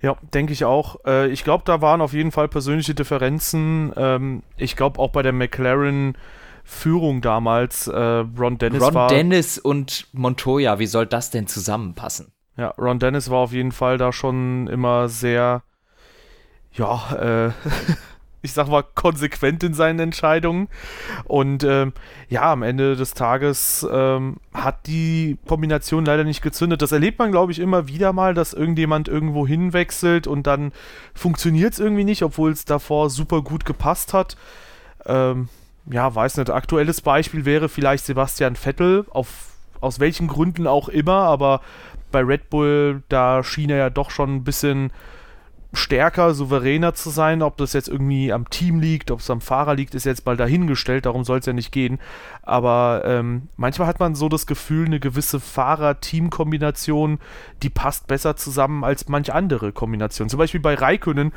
Ja, denke ich auch. Äh, ich glaube, da waren auf jeden Fall persönliche Differenzen. Ähm, ich glaube auch bei der McLaren Führung damals. Äh, Ron Dennis Ron war. Dennis und Montoya, wie soll das denn zusammenpassen? Ja, Ron Dennis war auf jeden Fall da schon immer sehr, ja, äh, ich sag mal, konsequent in seinen Entscheidungen. Und ähm, ja, am Ende des Tages ähm, hat die Kombination leider nicht gezündet. Das erlebt man, glaube ich, immer wieder mal, dass irgendjemand irgendwo hinwechselt und dann funktioniert es irgendwie nicht, obwohl es davor super gut gepasst hat. Ähm, ja, weiß nicht, aktuelles Beispiel wäre vielleicht Sebastian Vettel, auf, aus welchen Gründen auch immer, aber bei Red Bull, da schien er ja doch schon ein bisschen stärker, souveräner zu sein. Ob das jetzt irgendwie am Team liegt, ob es am Fahrer liegt, ist jetzt mal dahingestellt, darum soll es ja nicht gehen. Aber ähm, manchmal hat man so das Gefühl, eine gewisse Fahrer-Team-Kombination, die passt besser zusammen als manch andere Kombination. Zum Beispiel bei Raikönnen,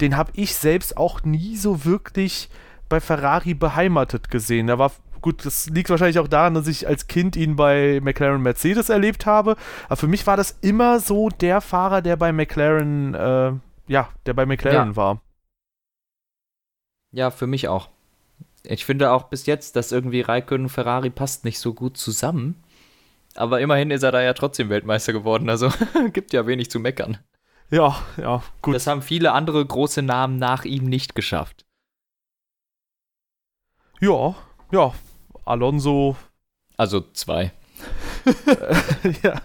den habe ich selbst auch nie so wirklich bei Ferrari beheimatet gesehen. Er war gut, das liegt wahrscheinlich auch daran, dass ich als Kind ihn bei McLaren Mercedes erlebt habe. Aber für mich war das immer so der Fahrer, der bei McLaren, äh, ja, der bei McLaren ja. war. Ja, für mich auch. Ich finde auch bis jetzt, dass irgendwie Raikkonen und Ferrari passt nicht so gut zusammen. Aber immerhin ist er da ja trotzdem Weltmeister geworden, also gibt ja wenig zu meckern. Ja, ja, gut. Das haben viele andere große Namen nach ihm nicht geschafft. Ja, ja. Alonso. Also zwei. ja.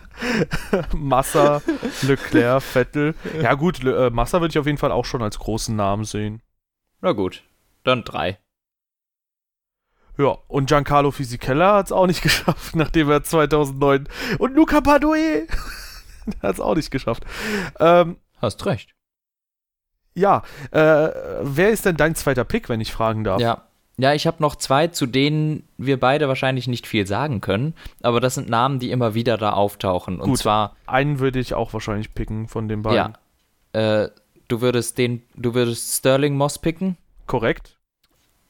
Massa, Leclerc, Vettel. Ja, gut, Le äh, Massa würde ich auf jeden Fall auch schon als großen Namen sehen. Na gut, dann drei. Ja, und Giancarlo Fisichella hat es auch nicht geschafft, nachdem er 2009. Und Luca Padoe hat es auch nicht geschafft. Ähm, Hast recht. Ja, äh, wer ist denn dein zweiter Pick, wenn ich fragen darf? Ja, ja, ich habe noch zwei, zu denen wir beide wahrscheinlich nicht viel sagen können, aber das sind Namen, die immer wieder da auftauchen. Und Gut, zwar. Einen würde ich auch wahrscheinlich picken von den beiden. Ja. Äh, du würdest den, du würdest Sterling Moss picken. Korrekt.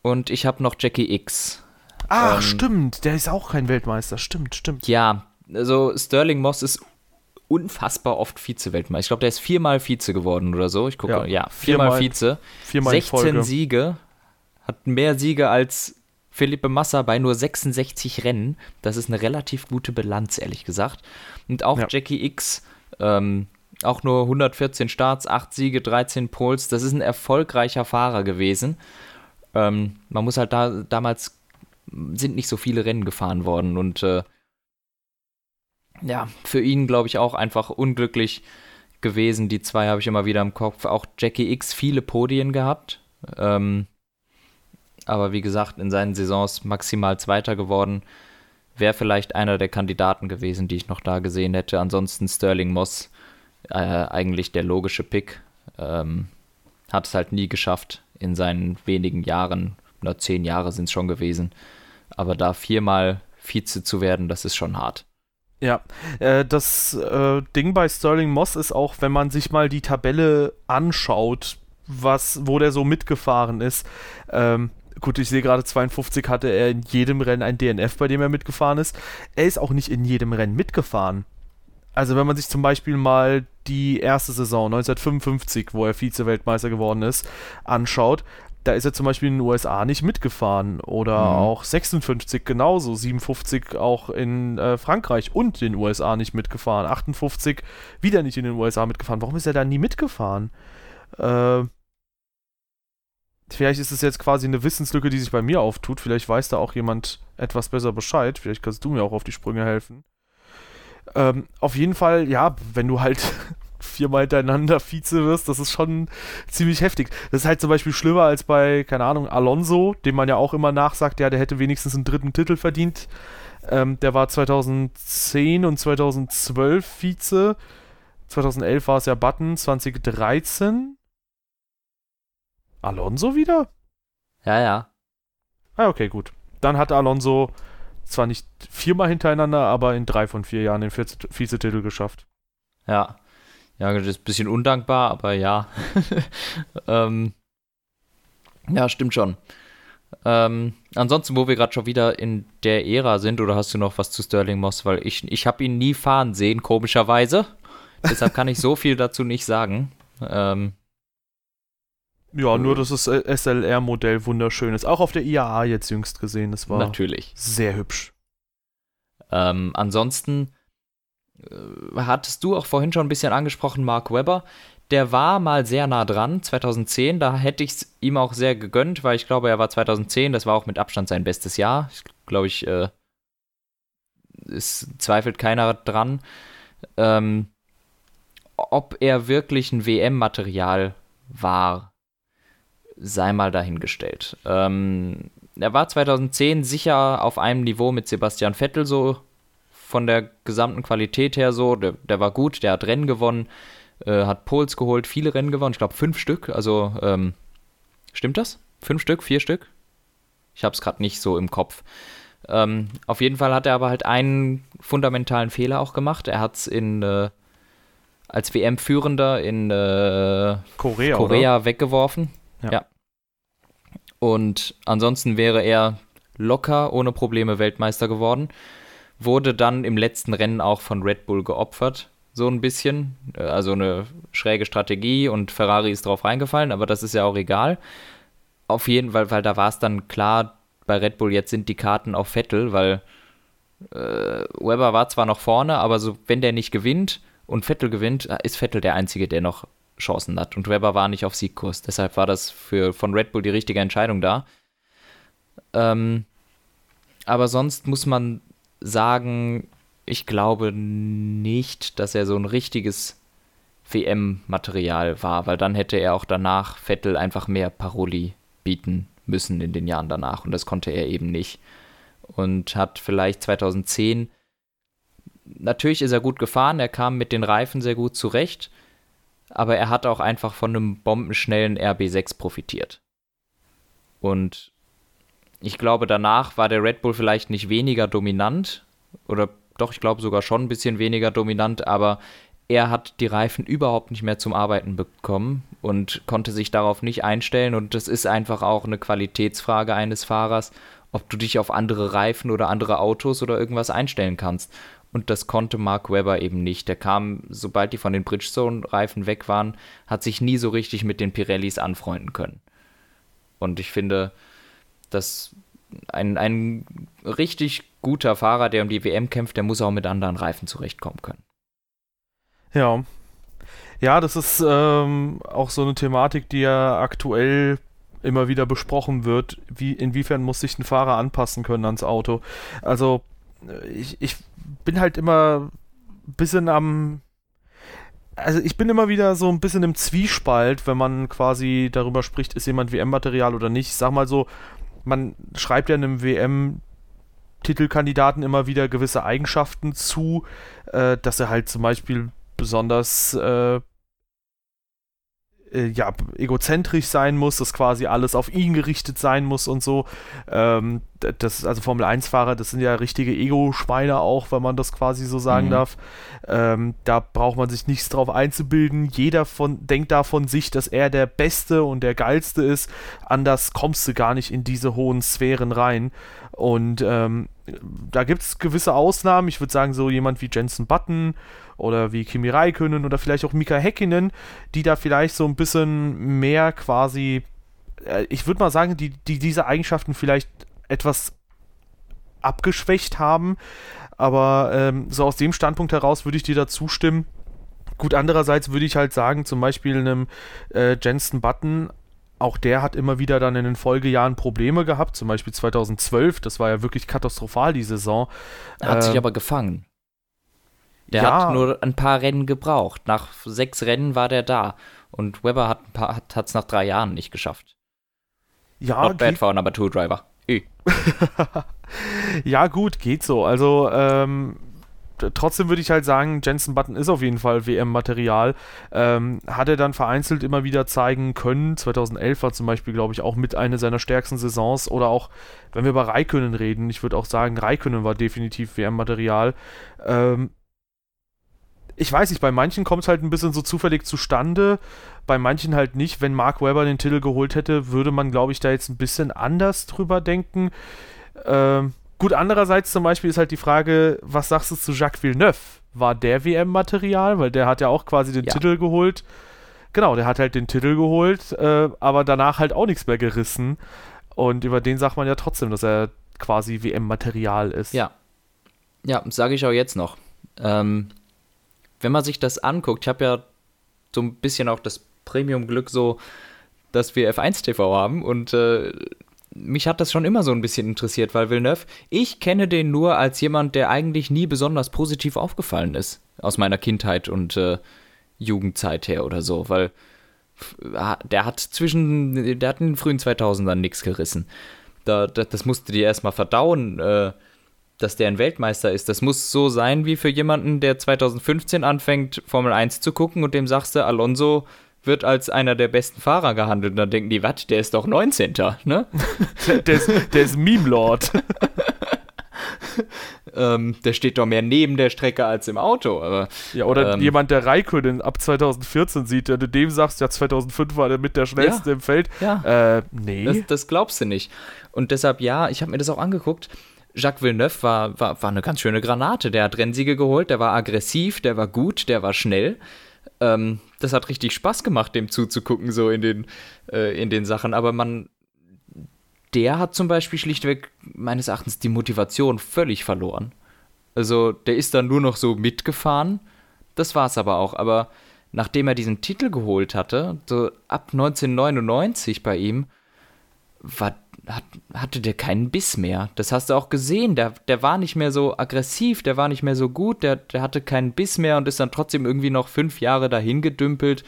Und ich habe noch Jackie X. Ah, ähm, stimmt, der ist auch kein Weltmeister. Stimmt, stimmt. Ja, also Sterling Moss ist unfassbar oft Vize-Weltmeister. Ich glaube, der ist viermal Vize geworden oder so. Ich gucke, ja, ja, viermal, viermal Vize. Viermal 16 Siege hat mehr Siege als Felipe Massa bei nur 66 Rennen. Das ist eine relativ gute Bilanz, ehrlich gesagt. Und auch ja. Jackie X, ähm, auch nur 114 Starts, 8 Siege, 13 Poles. Das ist ein erfolgreicher Fahrer gewesen. Ähm, man muss halt da, damals sind nicht so viele Rennen gefahren worden und äh, ja, für ihn glaube ich auch einfach unglücklich gewesen. Die zwei habe ich immer wieder im Kopf. Auch Jackie X viele Podien gehabt. Ähm, aber wie gesagt, in seinen Saisons maximal Zweiter geworden. Wäre vielleicht einer der Kandidaten gewesen, die ich noch da gesehen hätte. Ansonsten Sterling Moss, äh, eigentlich der logische Pick. Ähm, hat es halt nie geschafft in seinen wenigen Jahren. Nur zehn Jahre sind es schon gewesen. Aber da viermal Vize zu werden, das ist schon hart. Ja, äh, das äh, Ding bei Sterling Moss ist auch, wenn man sich mal die Tabelle anschaut, was, wo der so mitgefahren ist. Ähm, gut, ich sehe gerade 52 hatte er in jedem Rennen ein DNF, bei dem er mitgefahren ist. Er ist auch nicht in jedem Rennen mitgefahren. Also wenn man sich zum Beispiel mal die erste Saison 1955, wo er Vize-Weltmeister geworden ist, anschaut, da ist er zum Beispiel in den USA nicht mitgefahren. Oder mhm. auch 56 genauso, 57 auch in äh, Frankreich und den USA nicht mitgefahren, 58 wieder nicht in den USA mitgefahren. Warum ist er da nie mitgefahren? Äh, vielleicht ist es jetzt quasi eine Wissenslücke, die sich bei mir auftut. Vielleicht weiß da auch jemand etwas besser Bescheid. Vielleicht kannst du mir auch auf die Sprünge helfen. Ähm, auf jeden Fall, ja, wenn du halt viermal hintereinander Vize wirst, das ist schon ziemlich heftig. Das ist halt zum Beispiel schlimmer als bei, keine Ahnung, Alonso, dem man ja auch immer nachsagt, ja, der hätte wenigstens einen dritten Titel verdient. Ähm, der war 2010 und 2012 Vize. 2011 war es ja Button, 2013. Alonso wieder? Ja, ja. Ah, okay, gut. Dann hat Alonso zwar nicht viermal hintereinander, aber in drei von vier Jahren den Vizetitel geschafft. Ja. Ja, das ist ein bisschen undankbar, aber ja. ähm, ja, stimmt schon. Ähm, ansonsten, wo wir gerade schon wieder in der Ära sind, oder hast du noch was zu Sterling Moss? Weil ich, ich habe ihn nie fahren sehen, komischerweise. Deshalb kann ich so viel dazu nicht sagen. Ähm, ja, nur dass das SLR-Modell wunderschön ist. Auch auf der IAA jetzt jüngst gesehen. Das war natürlich sehr hübsch. Ähm, ansonsten äh, hattest du auch vorhin schon ein bisschen angesprochen, Mark Webber. Der war mal sehr nah dran, 2010. Da hätte ich es ihm auch sehr gegönnt, weil ich glaube, er war 2010. Das war auch mit Abstand sein bestes Jahr. Ich glaube, ich. Äh, es zweifelt keiner dran. Ähm, ob er wirklich ein WM-Material war, sei mal dahingestellt. Ähm, er war 2010 sicher auf einem Niveau mit Sebastian Vettel so von der gesamten Qualität her so. Der, der war gut, der hat Rennen gewonnen, äh, hat Pols geholt, viele Rennen gewonnen. Ich glaube fünf Stück. Also ähm, stimmt das? Fünf Stück, vier Stück? Ich habe es gerade nicht so im Kopf. Ähm, auf jeden Fall hat er aber halt einen fundamentalen Fehler auch gemacht. Er hat es in äh, als WM-Führender in äh, Korea, Korea weggeworfen. Ja. ja. Und ansonsten wäre er locker ohne Probleme Weltmeister geworden. Wurde dann im letzten Rennen auch von Red Bull geopfert. So ein bisschen. Also eine schräge Strategie und Ferrari ist drauf reingefallen, aber das ist ja auch egal. Auf jeden Fall, weil da war es dann klar, bei Red Bull jetzt sind die Karten auf Vettel, weil äh, Weber war zwar noch vorne, aber so, wenn der nicht gewinnt und Vettel gewinnt, ist Vettel der Einzige, der noch Chancen hat. Und Webber war nicht auf Siegkurs. Deshalb war das für, von Red Bull die richtige Entscheidung da. Ähm, aber sonst muss man sagen, ich glaube nicht, dass er so ein richtiges WM-Material war, weil dann hätte er auch danach Vettel einfach mehr Paroli bieten müssen in den Jahren danach. Und das konnte er eben nicht. Und hat vielleicht 2010 natürlich ist er gut gefahren, er kam mit den Reifen sehr gut zurecht, aber er hat auch einfach von einem bombenschnellen RB6 profitiert. Und ich glaube, danach war der Red Bull vielleicht nicht weniger dominant, oder doch, ich glaube sogar schon ein bisschen weniger dominant, aber er hat die Reifen überhaupt nicht mehr zum Arbeiten bekommen und konnte sich darauf nicht einstellen. Und das ist einfach auch eine Qualitätsfrage eines Fahrers, ob du dich auf andere Reifen oder andere Autos oder irgendwas einstellen kannst. Und das konnte Mark Webber eben nicht. Der kam, sobald die von den Bridgestone-Reifen weg waren, hat sich nie so richtig mit den Pirellis anfreunden können. Und ich finde, dass ein, ein richtig guter Fahrer, der um die WM kämpft, der muss auch mit anderen Reifen zurechtkommen können. Ja. Ja, das ist ähm, auch so eine Thematik, die ja aktuell immer wieder besprochen wird. Wie, inwiefern muss sich ein Fahrer anpassen können ans Auto? Also, ich, ich bin halt immer ein bisschen am. Also ich bin immer wieder so ein bisschen im Zwiespalt, wenn man quasi darüber spricht, ist jemand WM-Material oder nicht. Ich sag mal so, man schreibt ja einem WM-Titelkandidaten immer wieder gewisse Eigenschaften zu, äh, dass er halt zum Beispiel besonders äh, äh, ja, egozentrisch sein muss, dass quasi alles auf ihn gerichtet sein muss und so. Ähm, das, also Formel 1-Fahrer, das sind ja richtige Ego-Schweine auch, wenn man das quasi so sagen mhm. darf. Ähm, da braucht man sich nichts drauf einzubilden. Jeder von, denkt da von sich, dass er der Beste und der Geilste ist. Anders kommst du gar nicht in diese hohen Sphären rein. Und ähm, da gibt es gewisse Ausnahmen. Ich würde sagen, so jemand wie Jensen Button oder wie Kimi Räikkönen oder vielleicht auch Mika Häkkinen, die da vielleicht so ein bisschen mehr quasi, äh, ich würde mal sagen, die, die diese Eigenschaften vielleicht etwas abgeschwächt haben. Aber ähm, so aus dem Standpunkt heraus würde ich dir da zustimmen, Gut, andererseits würde ich halt sagen, zum Beispiel einem äh, Jensen Button, auch der hat immer wieder dann in den Folgejahren Probleme gehabt, zum Beispiel 2012, das war ja wirklich katastrophal, die Saison. Er hat ähm, sich aber gefangen. Der ja, hat nur ein paar Rennen gebraucht. Nach sechs Rennen war der da. Und Weber hat es hat, nach drei Jahren nicht geschafft. Ja, Not bad for number two driver. ja, gut, geht so. Also, ähm, trotzdem würde ich halt sagen, Jensen Button ist auf jeden Fall WM-Material. Ähm, hat er dann vereinzelt immer wieder zeigen können. 2011 war zum Beispiel, glaube ich, auch mit einer seiner stärksten Saisons. Oder auch, wenn wir über Raikönnen reden, ich würde auch sagen, Raikönnen war definitiv WM-Material. Ähm, ich weiß nicht, bei manchen kommt es halt ein bisschen so zufällig zustande, bei manchen halt nicht. Wenn Mark Webber den Titel geholt hätte, würde man, glaube ich, da jetzt ein bisschen anders drüber denken. Ähm, Gut, andererseits zum Beispiel ist halt die Frage, was sagst du zu Jacques Villeneuve? War der WM-Material? Weil der hat ja auch quasi den ja. Titel geholt. Genau, der hat halt den Titel geholt, äh, aber danach halt auch nichts mehr gerissen. Und über den sagt man ja trotzdem, dass er quasi WM-Material ist. Ja. Ja, sage ich auch jetzt noch. Ähm, wenn man sich das anguckt, ich habe ja so ein bisschen auch das Premium-Glück so, dass wir F1 TV haben und äh, mich hat das schon immer so ein bisschen interessiert, weil Villeneuve, ich kenne den nur als jemand, der eigentlich nie besonders positiv aufgefallen ist. Aus meiner Kindheit und äh, Jugendzeit her oder so, weil der hat zwischen, der hat in den frühen 2000ern nichts gerissen. Da, das, das musste dir erstmal verdauen, äh, dass der ein Weltmeister ist. Das muss so sein wie für jemanden, der 2015 anfängt, Formel 1 zu gucken und dem sagst du, Alonso wird als einer der besten Fahrer gehandelt. Und dann denken die, was, der ist doch 19. Ne? der, ist, der ist Meme-Lord. ähm, der steht doch mehr neben der Strecke als im Auto. Aber, ja, oder ähm, jemand, der Raikkonen ab 2014 sieht, der du dem sagst, ja, 2005 war der mit der schnellste ja, im Feld. Ja. Äh, nee. Das, das, glaubst du nicht. Und deshalb, ja, ich habe mir das auch angeguckt. Jacques Villeneuve war, war, war eine ganz schöne Granate. Der hat Rennsiege geholt, der war aggressiv, der war gut, der war schnell. Ähm, das hat richtig Spaß gemacht, dem zuzugucken, so in den, äh, in den Sachen. Aber man, der hat zum Beispiel schlichtweg meines Erachtens die Motivation völlig verloren. Also der ist dann nur noch so mitgefahren. Das war es aber auch. Aber nachdem er diesen Titel geholt hatte, so ab 1999 bei ihm, war hat, hatte der keinen Biss mehr. Das hast du auch gesehen. Der, der war nicht mehr so aggressiv, der war nicht mehr so gut, der, der hatte keinen Biss mehr und ist dann trotzdem irgendwie noch fünf Jahre dahin gedümpelt.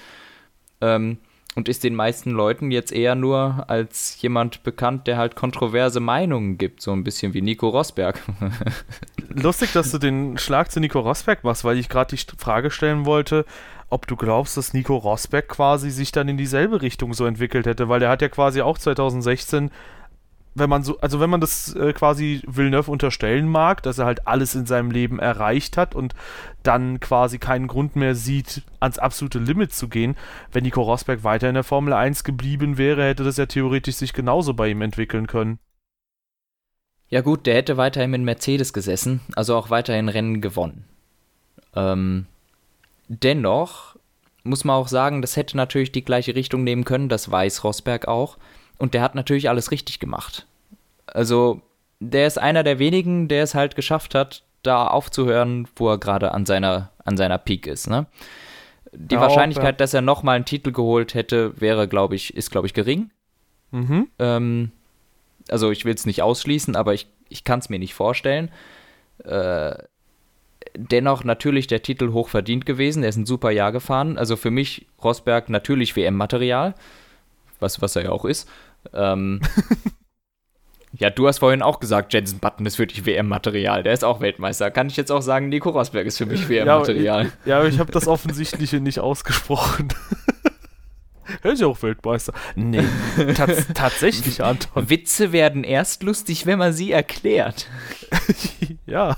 Ähm, und ist den meisten Leuten jetzt eher nur als jemand bekannt, der halt kontroverse Meinungen gibt, so ein bisschen wie Nico Rosberg. Lustig, dass du den Schlag zu Nico Rosberg machst, weil ich gerade die Frage stellen wollte, ob du glaubst, dass Nico Rosberg quasi sich dann in dieselbe Richtung so entwickelt hätte, weil der hat ja quasi auch 2016 wenn man so, also wenn man das äh, quasi Villeneuve unterstellen mag, dass er halt alles in seinem Leben erreicht hat und dann quasi keinen Grund mehr sieht, ans absolute Limit zu gehen, wenn Nico Rosberg weiter in der Formel 1 geblieben wäre, hätte das ja theoretisch sich genauso bei ihm entwickeln können. Ja gut, der hätte weiterhin in Mercedes gesessen, also auch weiterhin Rennen gewonnen. Ähm, dennoch muss man auch sagen, das hätte natürlich die gleiche Richtung nehmen können, das weiß Rosberg auch. Und der hat natürlich alles richtig gemacht. Also, der ist einer der wenigen, der es halt geschafft hat, da aufzuhören, wo er gerade an seiner, an seiner Peak ist. Ne? Die ja, Wahrscheinlichkeit, ja. dass er nochmal einen Titel geholt hätte, wäre, glaube ich, ist, glaube ich, gering. Mhm. Ähm, also ich will es nicht ausschließen, aber ich, ich kann es mir nicht vorstellen. Äh, dennoch natürlich der Titel hoch verdient gewesen. Er ist ein super Jahr gefahren. Also für mich Rosberg natürlich WM-Material, was, was er ja auch ist. Ähm, ja, du hast vorhin auch gesagt, Jensen Button ist für dich WM-Material. Der ist auch Weltmeister. Kann ich jetzt auch sagen, Nico Rosberg ist für mich WM-Material. Ja, ja, aber ich habe das Offensichtliche nicht ausgesprochen. Er ist ja auch Weltmeister. Nee, tats tatsächlich, Anton. Witze werden erst lustig, wenn man sie erklärt. ja,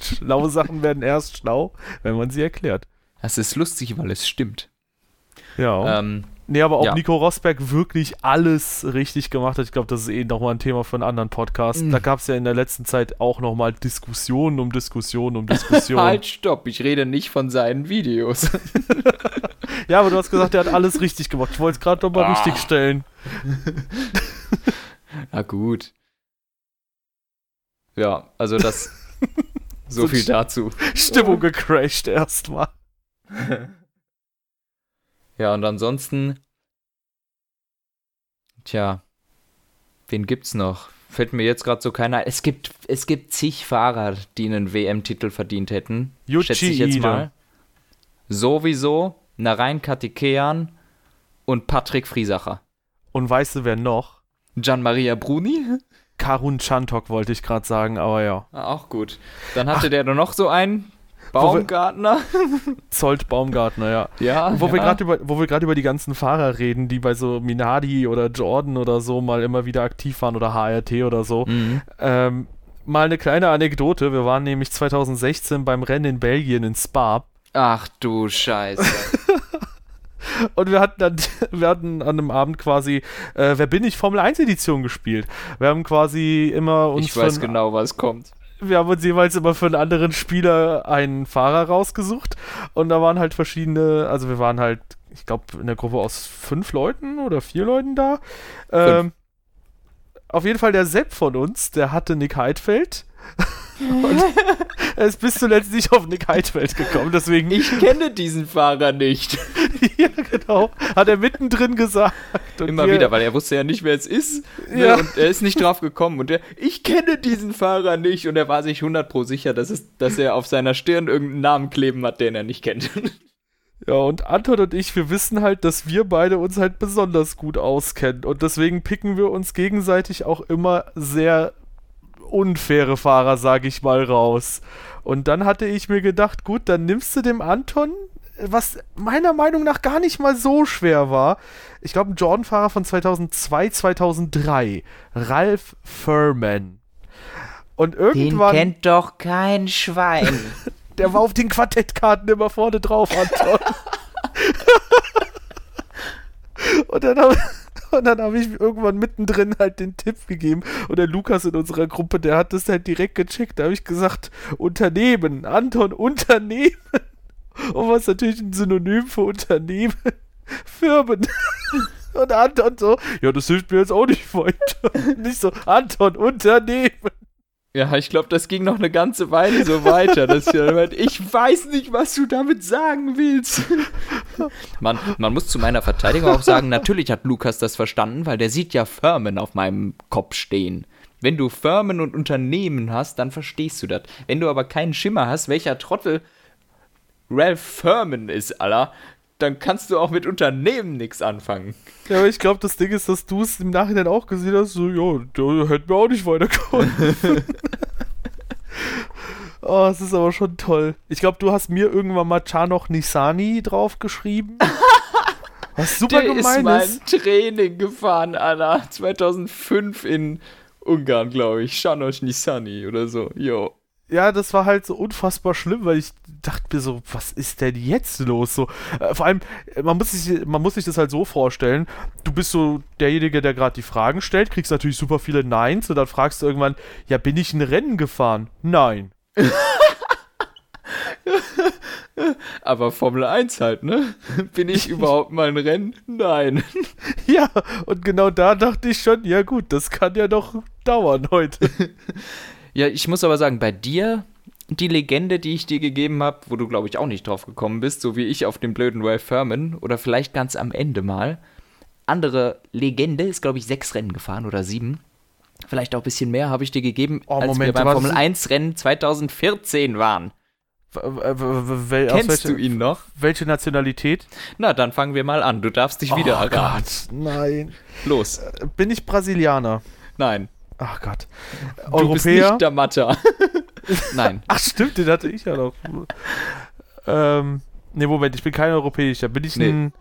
schlaue Sachen werden erst schlau, wenn man sie erklärt. Das ist lustig, weil es stimmt. Ja. Ähm, Nee, aber ob ja. Nico Rosberg wirklich alles richtig gemacht hat, ich glaube, das ist eh nochmal ein Thema für einen anderen Podcast. Mhm. Da gab es ja in der letzten Zeit auch nochmal Diskussionen um Diskussionen um Diskussionen. halt, stopp, ich rede nicht von seinen Videos. ja, aber du hast gesagt, er hat alles richtig gemacht. Ich wollte es gerade nochmal ah. richtig stellen. Na gut. Ja, also das. so, so viel dazu. Stimmung gecrashed erstmal. Ja, und ansonsten. Tja. Wen gibt's noch? Fällt mir jetzt gerade so keiner. Es gibt, es gibt zig Fahrer, die einen WM-Titel verdient hätten. Yuchi schätze ich jetzt mal. Sowieso Narain Katikean und Patrick Friesacher. Und weißt du, wer noch? Gian Maria Bruni? Karun Chantok wollte ich gerade sagen, aber ja. Auch gut. Dann hatte Ach, der noch so einen. Baumgartner? Zolt Baumgartner, ja. Ja. Wo ja. wir gerade über, wo wir gerade über die ganzen Fahrer reden, die bei so Minardi oder Jordan oder so mal immer wieder aktiv waren oder HRT oder so. Mhm. Ähm, mal eine kleine Anekdote. Wir waren nämlich 2016 beim Rennen in Belgien in Spa. Ach du Scheiße. Und wir hatten dann, wir hatten an einem Abend quasi, äh, wer bin ich, Formel 1 Edition gespielt. Wir haben quasi immer uns. Ich weiß genau, was kommt wir haben uns jeweils immer für einen anderen Spieler einen Fahrer rausgesucht und da waren halt verschiedene, also wir waren halt, ich glaube, in der Gruppe aus fünf Leuten oder vier Leuten da. Ähm, auf jeden Fall der Sepp von uns, der hatte Nick Heidfeld. Und er ist bis zuletzt nicht auf Nick Heidfeld gekommen, deswegen. Ich kenne diesen Fahrer nicht. ja, genau. Hat er mittendrin gesagt. Und Immer wieder, weil er wusste ja nicht, wer es ist. Ne? Ja. Und er ist nicht drauf gekommen. Und er, ich kenne diesen Fahrer nicht. Und er war sich 100 pro sicher, dass, es, dass er auf seiner Stirn irgendeinen Namen kleben hat, den er nicht kennt. Ja, und Anton und ich, wir wissen halt, dass wir beide uns halt besonders gut auskennen. Und deswegen picken wir uns gegenseitig auch immer sehr unfaire Fahrer, sage ich mal, raus. Und dann hatte ich mir gedacht, gut, dann nimmst du dem Anton, was meiner Meinung nach gar nicht mal so schwer war. Ich glaube, ein Jordan-Fahrer von 2002, 2003. Ralph Furman. Und irgendwann. Den kennt doch kein Schwein. Der war auf den Quartettkarten immer vorne drauf, Anton. Und dann habe und dann habe ich irgendwann mittendrin halt den Tipp gegeben. Und der Lukas in unserer Gruppe, der hat das halt direkt gecheckt. Da habe ich gesagt, Unternehmen, Anton, Unternehmen. Und was natürlich ein Synonym für Unternehmen? Firmen. Und Anton so, ja, das hilft mir jetzt auch nicht weiter. Nicht so, Anton, Unternehmen. Ja, ich glaube, das ging noch eine ganze Weile so weiter. Dass ich, ich weiß nicht, was du damit sagen willst. Man, man muss zu meiner Verteidigung auch sagen, natürlich hat Lukas das verstanden, weil der sieht ja Firmen auf meinem Kopf stehen. Wenn du Firmen und Unternehmen hast, dann verstehst du das. Wenn du aber keinen Schimmer hast, welcher Trottel Ralph Furman ist, Alter, dann kannst du auch mit Unternehmen nichts anfangen. Ja, aber ich glaube, das Ding ist, dass du es im Nachhinein auch gesehen hast, so, ja, der hätte mir auch nicht weiterkommen. oh, es ist aber schon toll. Ich glaube, du hast mir irgendwann mal Chanoch Nisani draufgeschrieben. Was super der gemein ist. mein Training gefahren, Anna. 2005 in Ungarn, glaube ich. Chanoch Nisani oder so. Jo ja, das war halt so unfassbar schlimm, weil ich dachte mir so, was ist denn jetzt los? So, äh, vor allem, man muss, sich, man muss sich das halt so vorstellen, du bist so derjenige, der gerade die Fragen stellt, kriegst natürlich super viele Neins und dann fragst du irgendwann, ja, bin ich ein Rennen gefahren? Nein. Aber Formel 1 halt, ne? Bin ich überhaupt mal ein Rennen? Nein. Ja, und genau da dachte ich schon, ja gut, das kann ja doch dauern heute. Ja, ich muss aber sagen, bei dir, die Legende, die ich dir gegeben habe, wo du, glaube ich, auch nicht drauf gekommen bist, so wie ich auf den blöden Ralph Furman oder vielleicht ganz am Ende mal. Andere Legende ist, glaube ich, sechs Rennen gefahren oder sieben. Vielleicht auch ein bisschen mehr habe ich dir gegeben, oh, als Moment, wir beim Formel 1 Rennen 2014 waren. Wel Kennst welche, du ihn noch? Welche Nationalität? Na, dann fangen wir mal an. Du darfst dich oh wieder erraten. Gott, nein. Los. Äh, bin ich Brasilianer? Nein. Ach Gott. Du Europäer? bist nicht der Matter. Nein. Ach stimmt, den hatte ich ja noch. ähm, ne, Moment, ich bin kein Europäischer. Bin ich nee. ein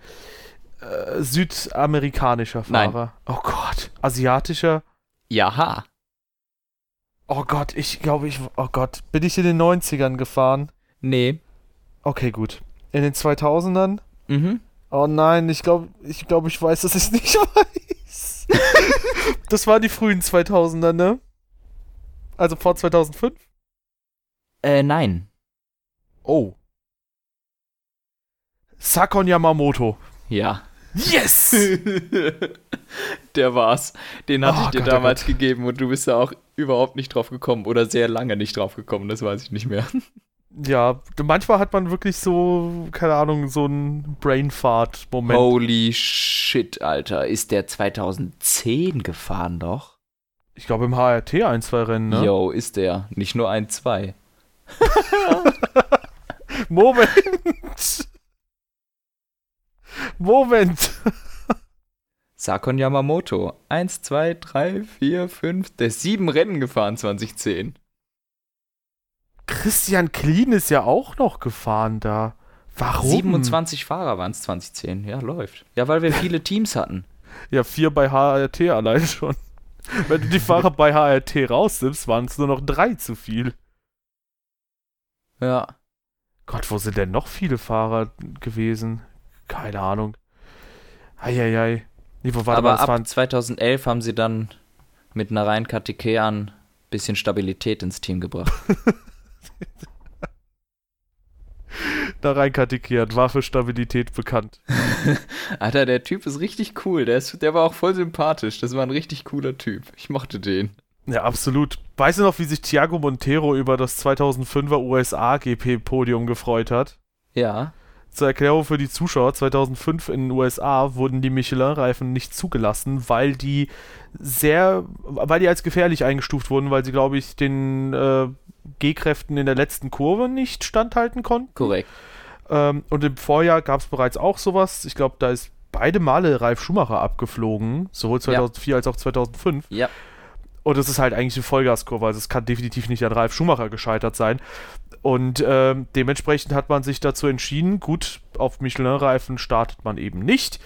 äh, südamerikanischer Fahrer? Nein. Oh Gott. Asiatischer? Jaha. Oh Gott, ich glaube, ich. Oh Gott. Bin ich in den 90ern gefahren? Nee. Okay, gut. In den 2000ern? Mhm. Oh nein, ich glaube, ich glaube, ich weiß, dass ich es nicht weiß. das waren die frühen 2000er, ne? Also vor 2005? Äh, nein. Oh. Sakon Yamamoto. Ja. Yes! Der war's. Den hatte oh, ich dir Gott, oh damals gegeben und du bist da auch überhaupt nicht drauf gekommen oder sehr lange nicht drauf gekommen, das weiß ich nicht mehr. Ja, manchmal hat man wirklich so, keine Ahnung, so einen Brainfart-Moment. Holy shit, Alter. Ist der 2010 gefahren doch? Ich glaube im HRT ein, zwei Rennen, ne? Jo, ist der. Nicht nur ein, zwei. Moment. Moment. Sakon Yamamoto. Eins, zwei, drei, vier, fünf. Der ist sieben Rennen gefahren 2010. Christian Klien ist ja auch noch gefahren da. Warum? 27 Fahrer waren es 2010. Ja, läuft. Ja, weil wir viele Teams hatten. Ja, vier bei HRT allein schon. Wenn du die Fahrer bei HRT rausnimmst, waren es nur noch drei zu viel. Ja. Gott, wo sind denn noch viele Fahrer gewesen? Keine Ahnung. Eieiei. Nee, wo war Aber ab waren 2011 haben sie dann mit Narayan Katikean ein bisschen Stabilität ins Team gebracht. Narayan Katikean war für Stabilität bekannt. Alter, der Typ ist richtig cool. Der, ist, der war auch voll sympathisch. Das war ein richtig cooler Typ. Ich mochte den. Ja, absolut. Weißt du noch, wie sich Thiago Montero über das 2005er USA-GP-Podium gefreut hat? Ja. Zur Erklärung für die Zuschauer, 2005 in den USA wurden die Michelin-Reifen nicht zugelassen, weil die sehr, weil die als gefährlich eingestuft wurden, weil sie, glaube ich, den äh, G-Kräften in der letzten Kurve nicht standhalten konnten. Korrekt. Ähm, und im Vorjahr gab es bereits auch sowas. Ich glaube, da ist beide Male Ralf Schumacher abgeflogen, sowohl 2004 ja. als auch 2005. Ja. Und es ist halt eigentlich eine Vollgaskurve, also es kann definitiv nicht an Ralf Schumacher gescheitert sein. Und äh, dementsprechend hat man sich dazu entschieden, gut, auf Michelin-Reifen startet man eben nicht.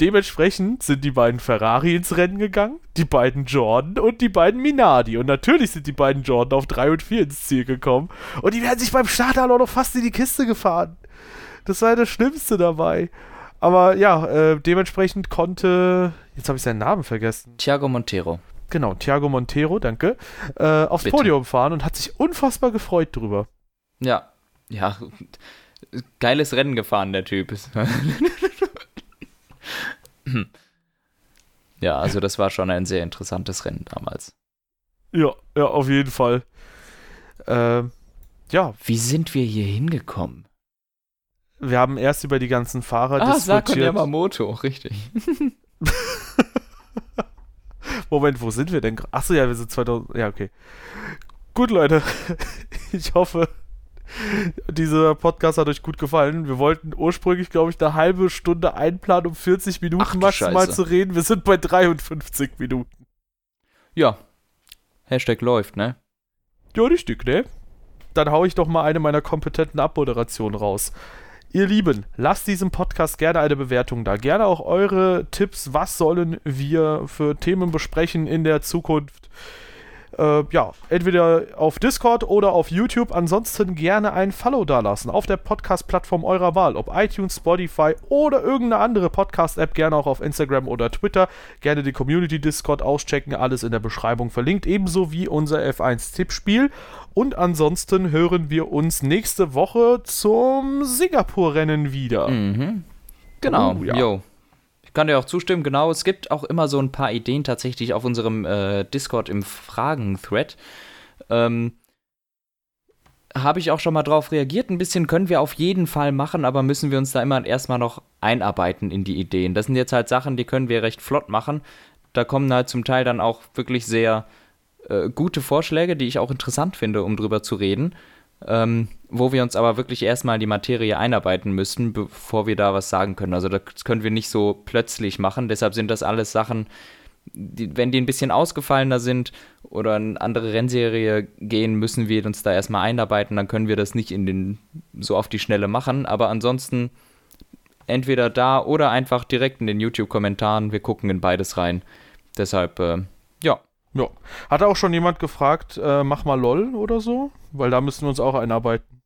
Dementsprechend sind die beiden Ferrari ins Rennen gegangen, die beiden Jordan und die beiden Minardi. Und natürlich sind die beiden Jordan auf 3 und 4 ins Ziel gekommen. Und die werden sich beim Start auch noch fast in die Kiste gefahren. Das war ja das Schlimmste dabei. Aber ja, äh, dementsprechend konnte. Jetzt habe ich seinen Namen vergessen. Thiago Montero genau, Thiago Montero, danke, äh, aufs Bitte. Podium fahren und hat sich unfassbar gefreut drüber. Ja, ja, geiles Rennen gefahren, der Typ. ja, also das war schon ein sehr interessantes Rennen damals. Ja, ja, auf jeden Fall. Äh, ja. Wie sind wir hier hingekommen? Wir haben erst über die ganzen Fahrer ah, diskutiert. Ah, Yamamoto, richtig. Moment, wo sind wir denn? Achso, ja, wir sind 2000. Ja, okay. Gut, Leute. Ich hoffe, dieser Podcast hat euch gut gefallen. Wir wollten ursprünglich, glaube ich, eine halbe Stunde einplanen, um 40 Minuten Ach, maximal Scheiße. zu reden. Wir sind bei 53 Minuten. Ja. Hashtag läuft, ne? Ja, richtig, ne? Dann hau ich doch mal eine meiner kompetenten Abmoderationen raus. Ihr Lieben, lasst diesem Podcast gerne eine Bewertung da. Gerne auch eure Tipps. Was sollen wir für Themen besprechen in der Zukunft? Äh, ja, entweder auf Discord oder auf YouTube. Ansonsten gerne ein Follow dalassen auf der Podcast-Plattform eurer Wahl. Ob iTunes, Spotify oder irgendeine andere Podcast-App. Gerne auch auf Instagram oder Twitter. Gerne den Community-Discord auschecken. Alles in der Beschreibung verlinkt. Ebenso wie unser F1-Tippspiel. Und ansonsten hören wir uns nächste Woche zum Singapur-Rennen wieder. Mhm. Genau, oh, ja. Jo kann dir auch zustimmen, genau. Es gibt auch immer so ein paar Ideen tatsächlich auf unserem äh, Discord im Fragen-Thread. Ähm, habe ich auch schon mal drauf reagiert. Ein bisschen können wir auf jeden Fall machen, aber müssen wir uns da immer erstmal noch einarbeiten in die Ideen. Das sind jetzt halt Sachen, die können wir recht flott machen. Da kommen halt zum Teil dann auch wirklich sehr äh, gute Vorschläge, die ich auch interessant finde, um drüber zu reden ähm, wo wir uns aber wirklich erstmal in die Materie einarbeiten müssen, bevor wir da was sagen können. Also das können wir nicht so plötzlich machen. Deshalb sind das alles Sachen, die, wenn die ein bisschen ausgefallener sind oder eine andere Rennserie gehen, müssen wir uns da erstmal einarbeiten. Dann können wir das nicht in den, so auf die Schnelle machen. Aber ansonsten entweder da oder einfach direkt in den YouTube-Kommentaren. Wir gucken in beides rein. Deshalb, äh, ja. Ja. Hat auch schon jemand gefragt, äh, mach mal LOL oder so? Weil da müssen wir uns auch einarbeiten.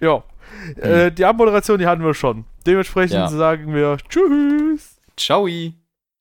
ja. Hm. Äh, die Abmoderation, die hatten wir schon. Dementsprechend ja. sagen wir Tschüss. Ciao.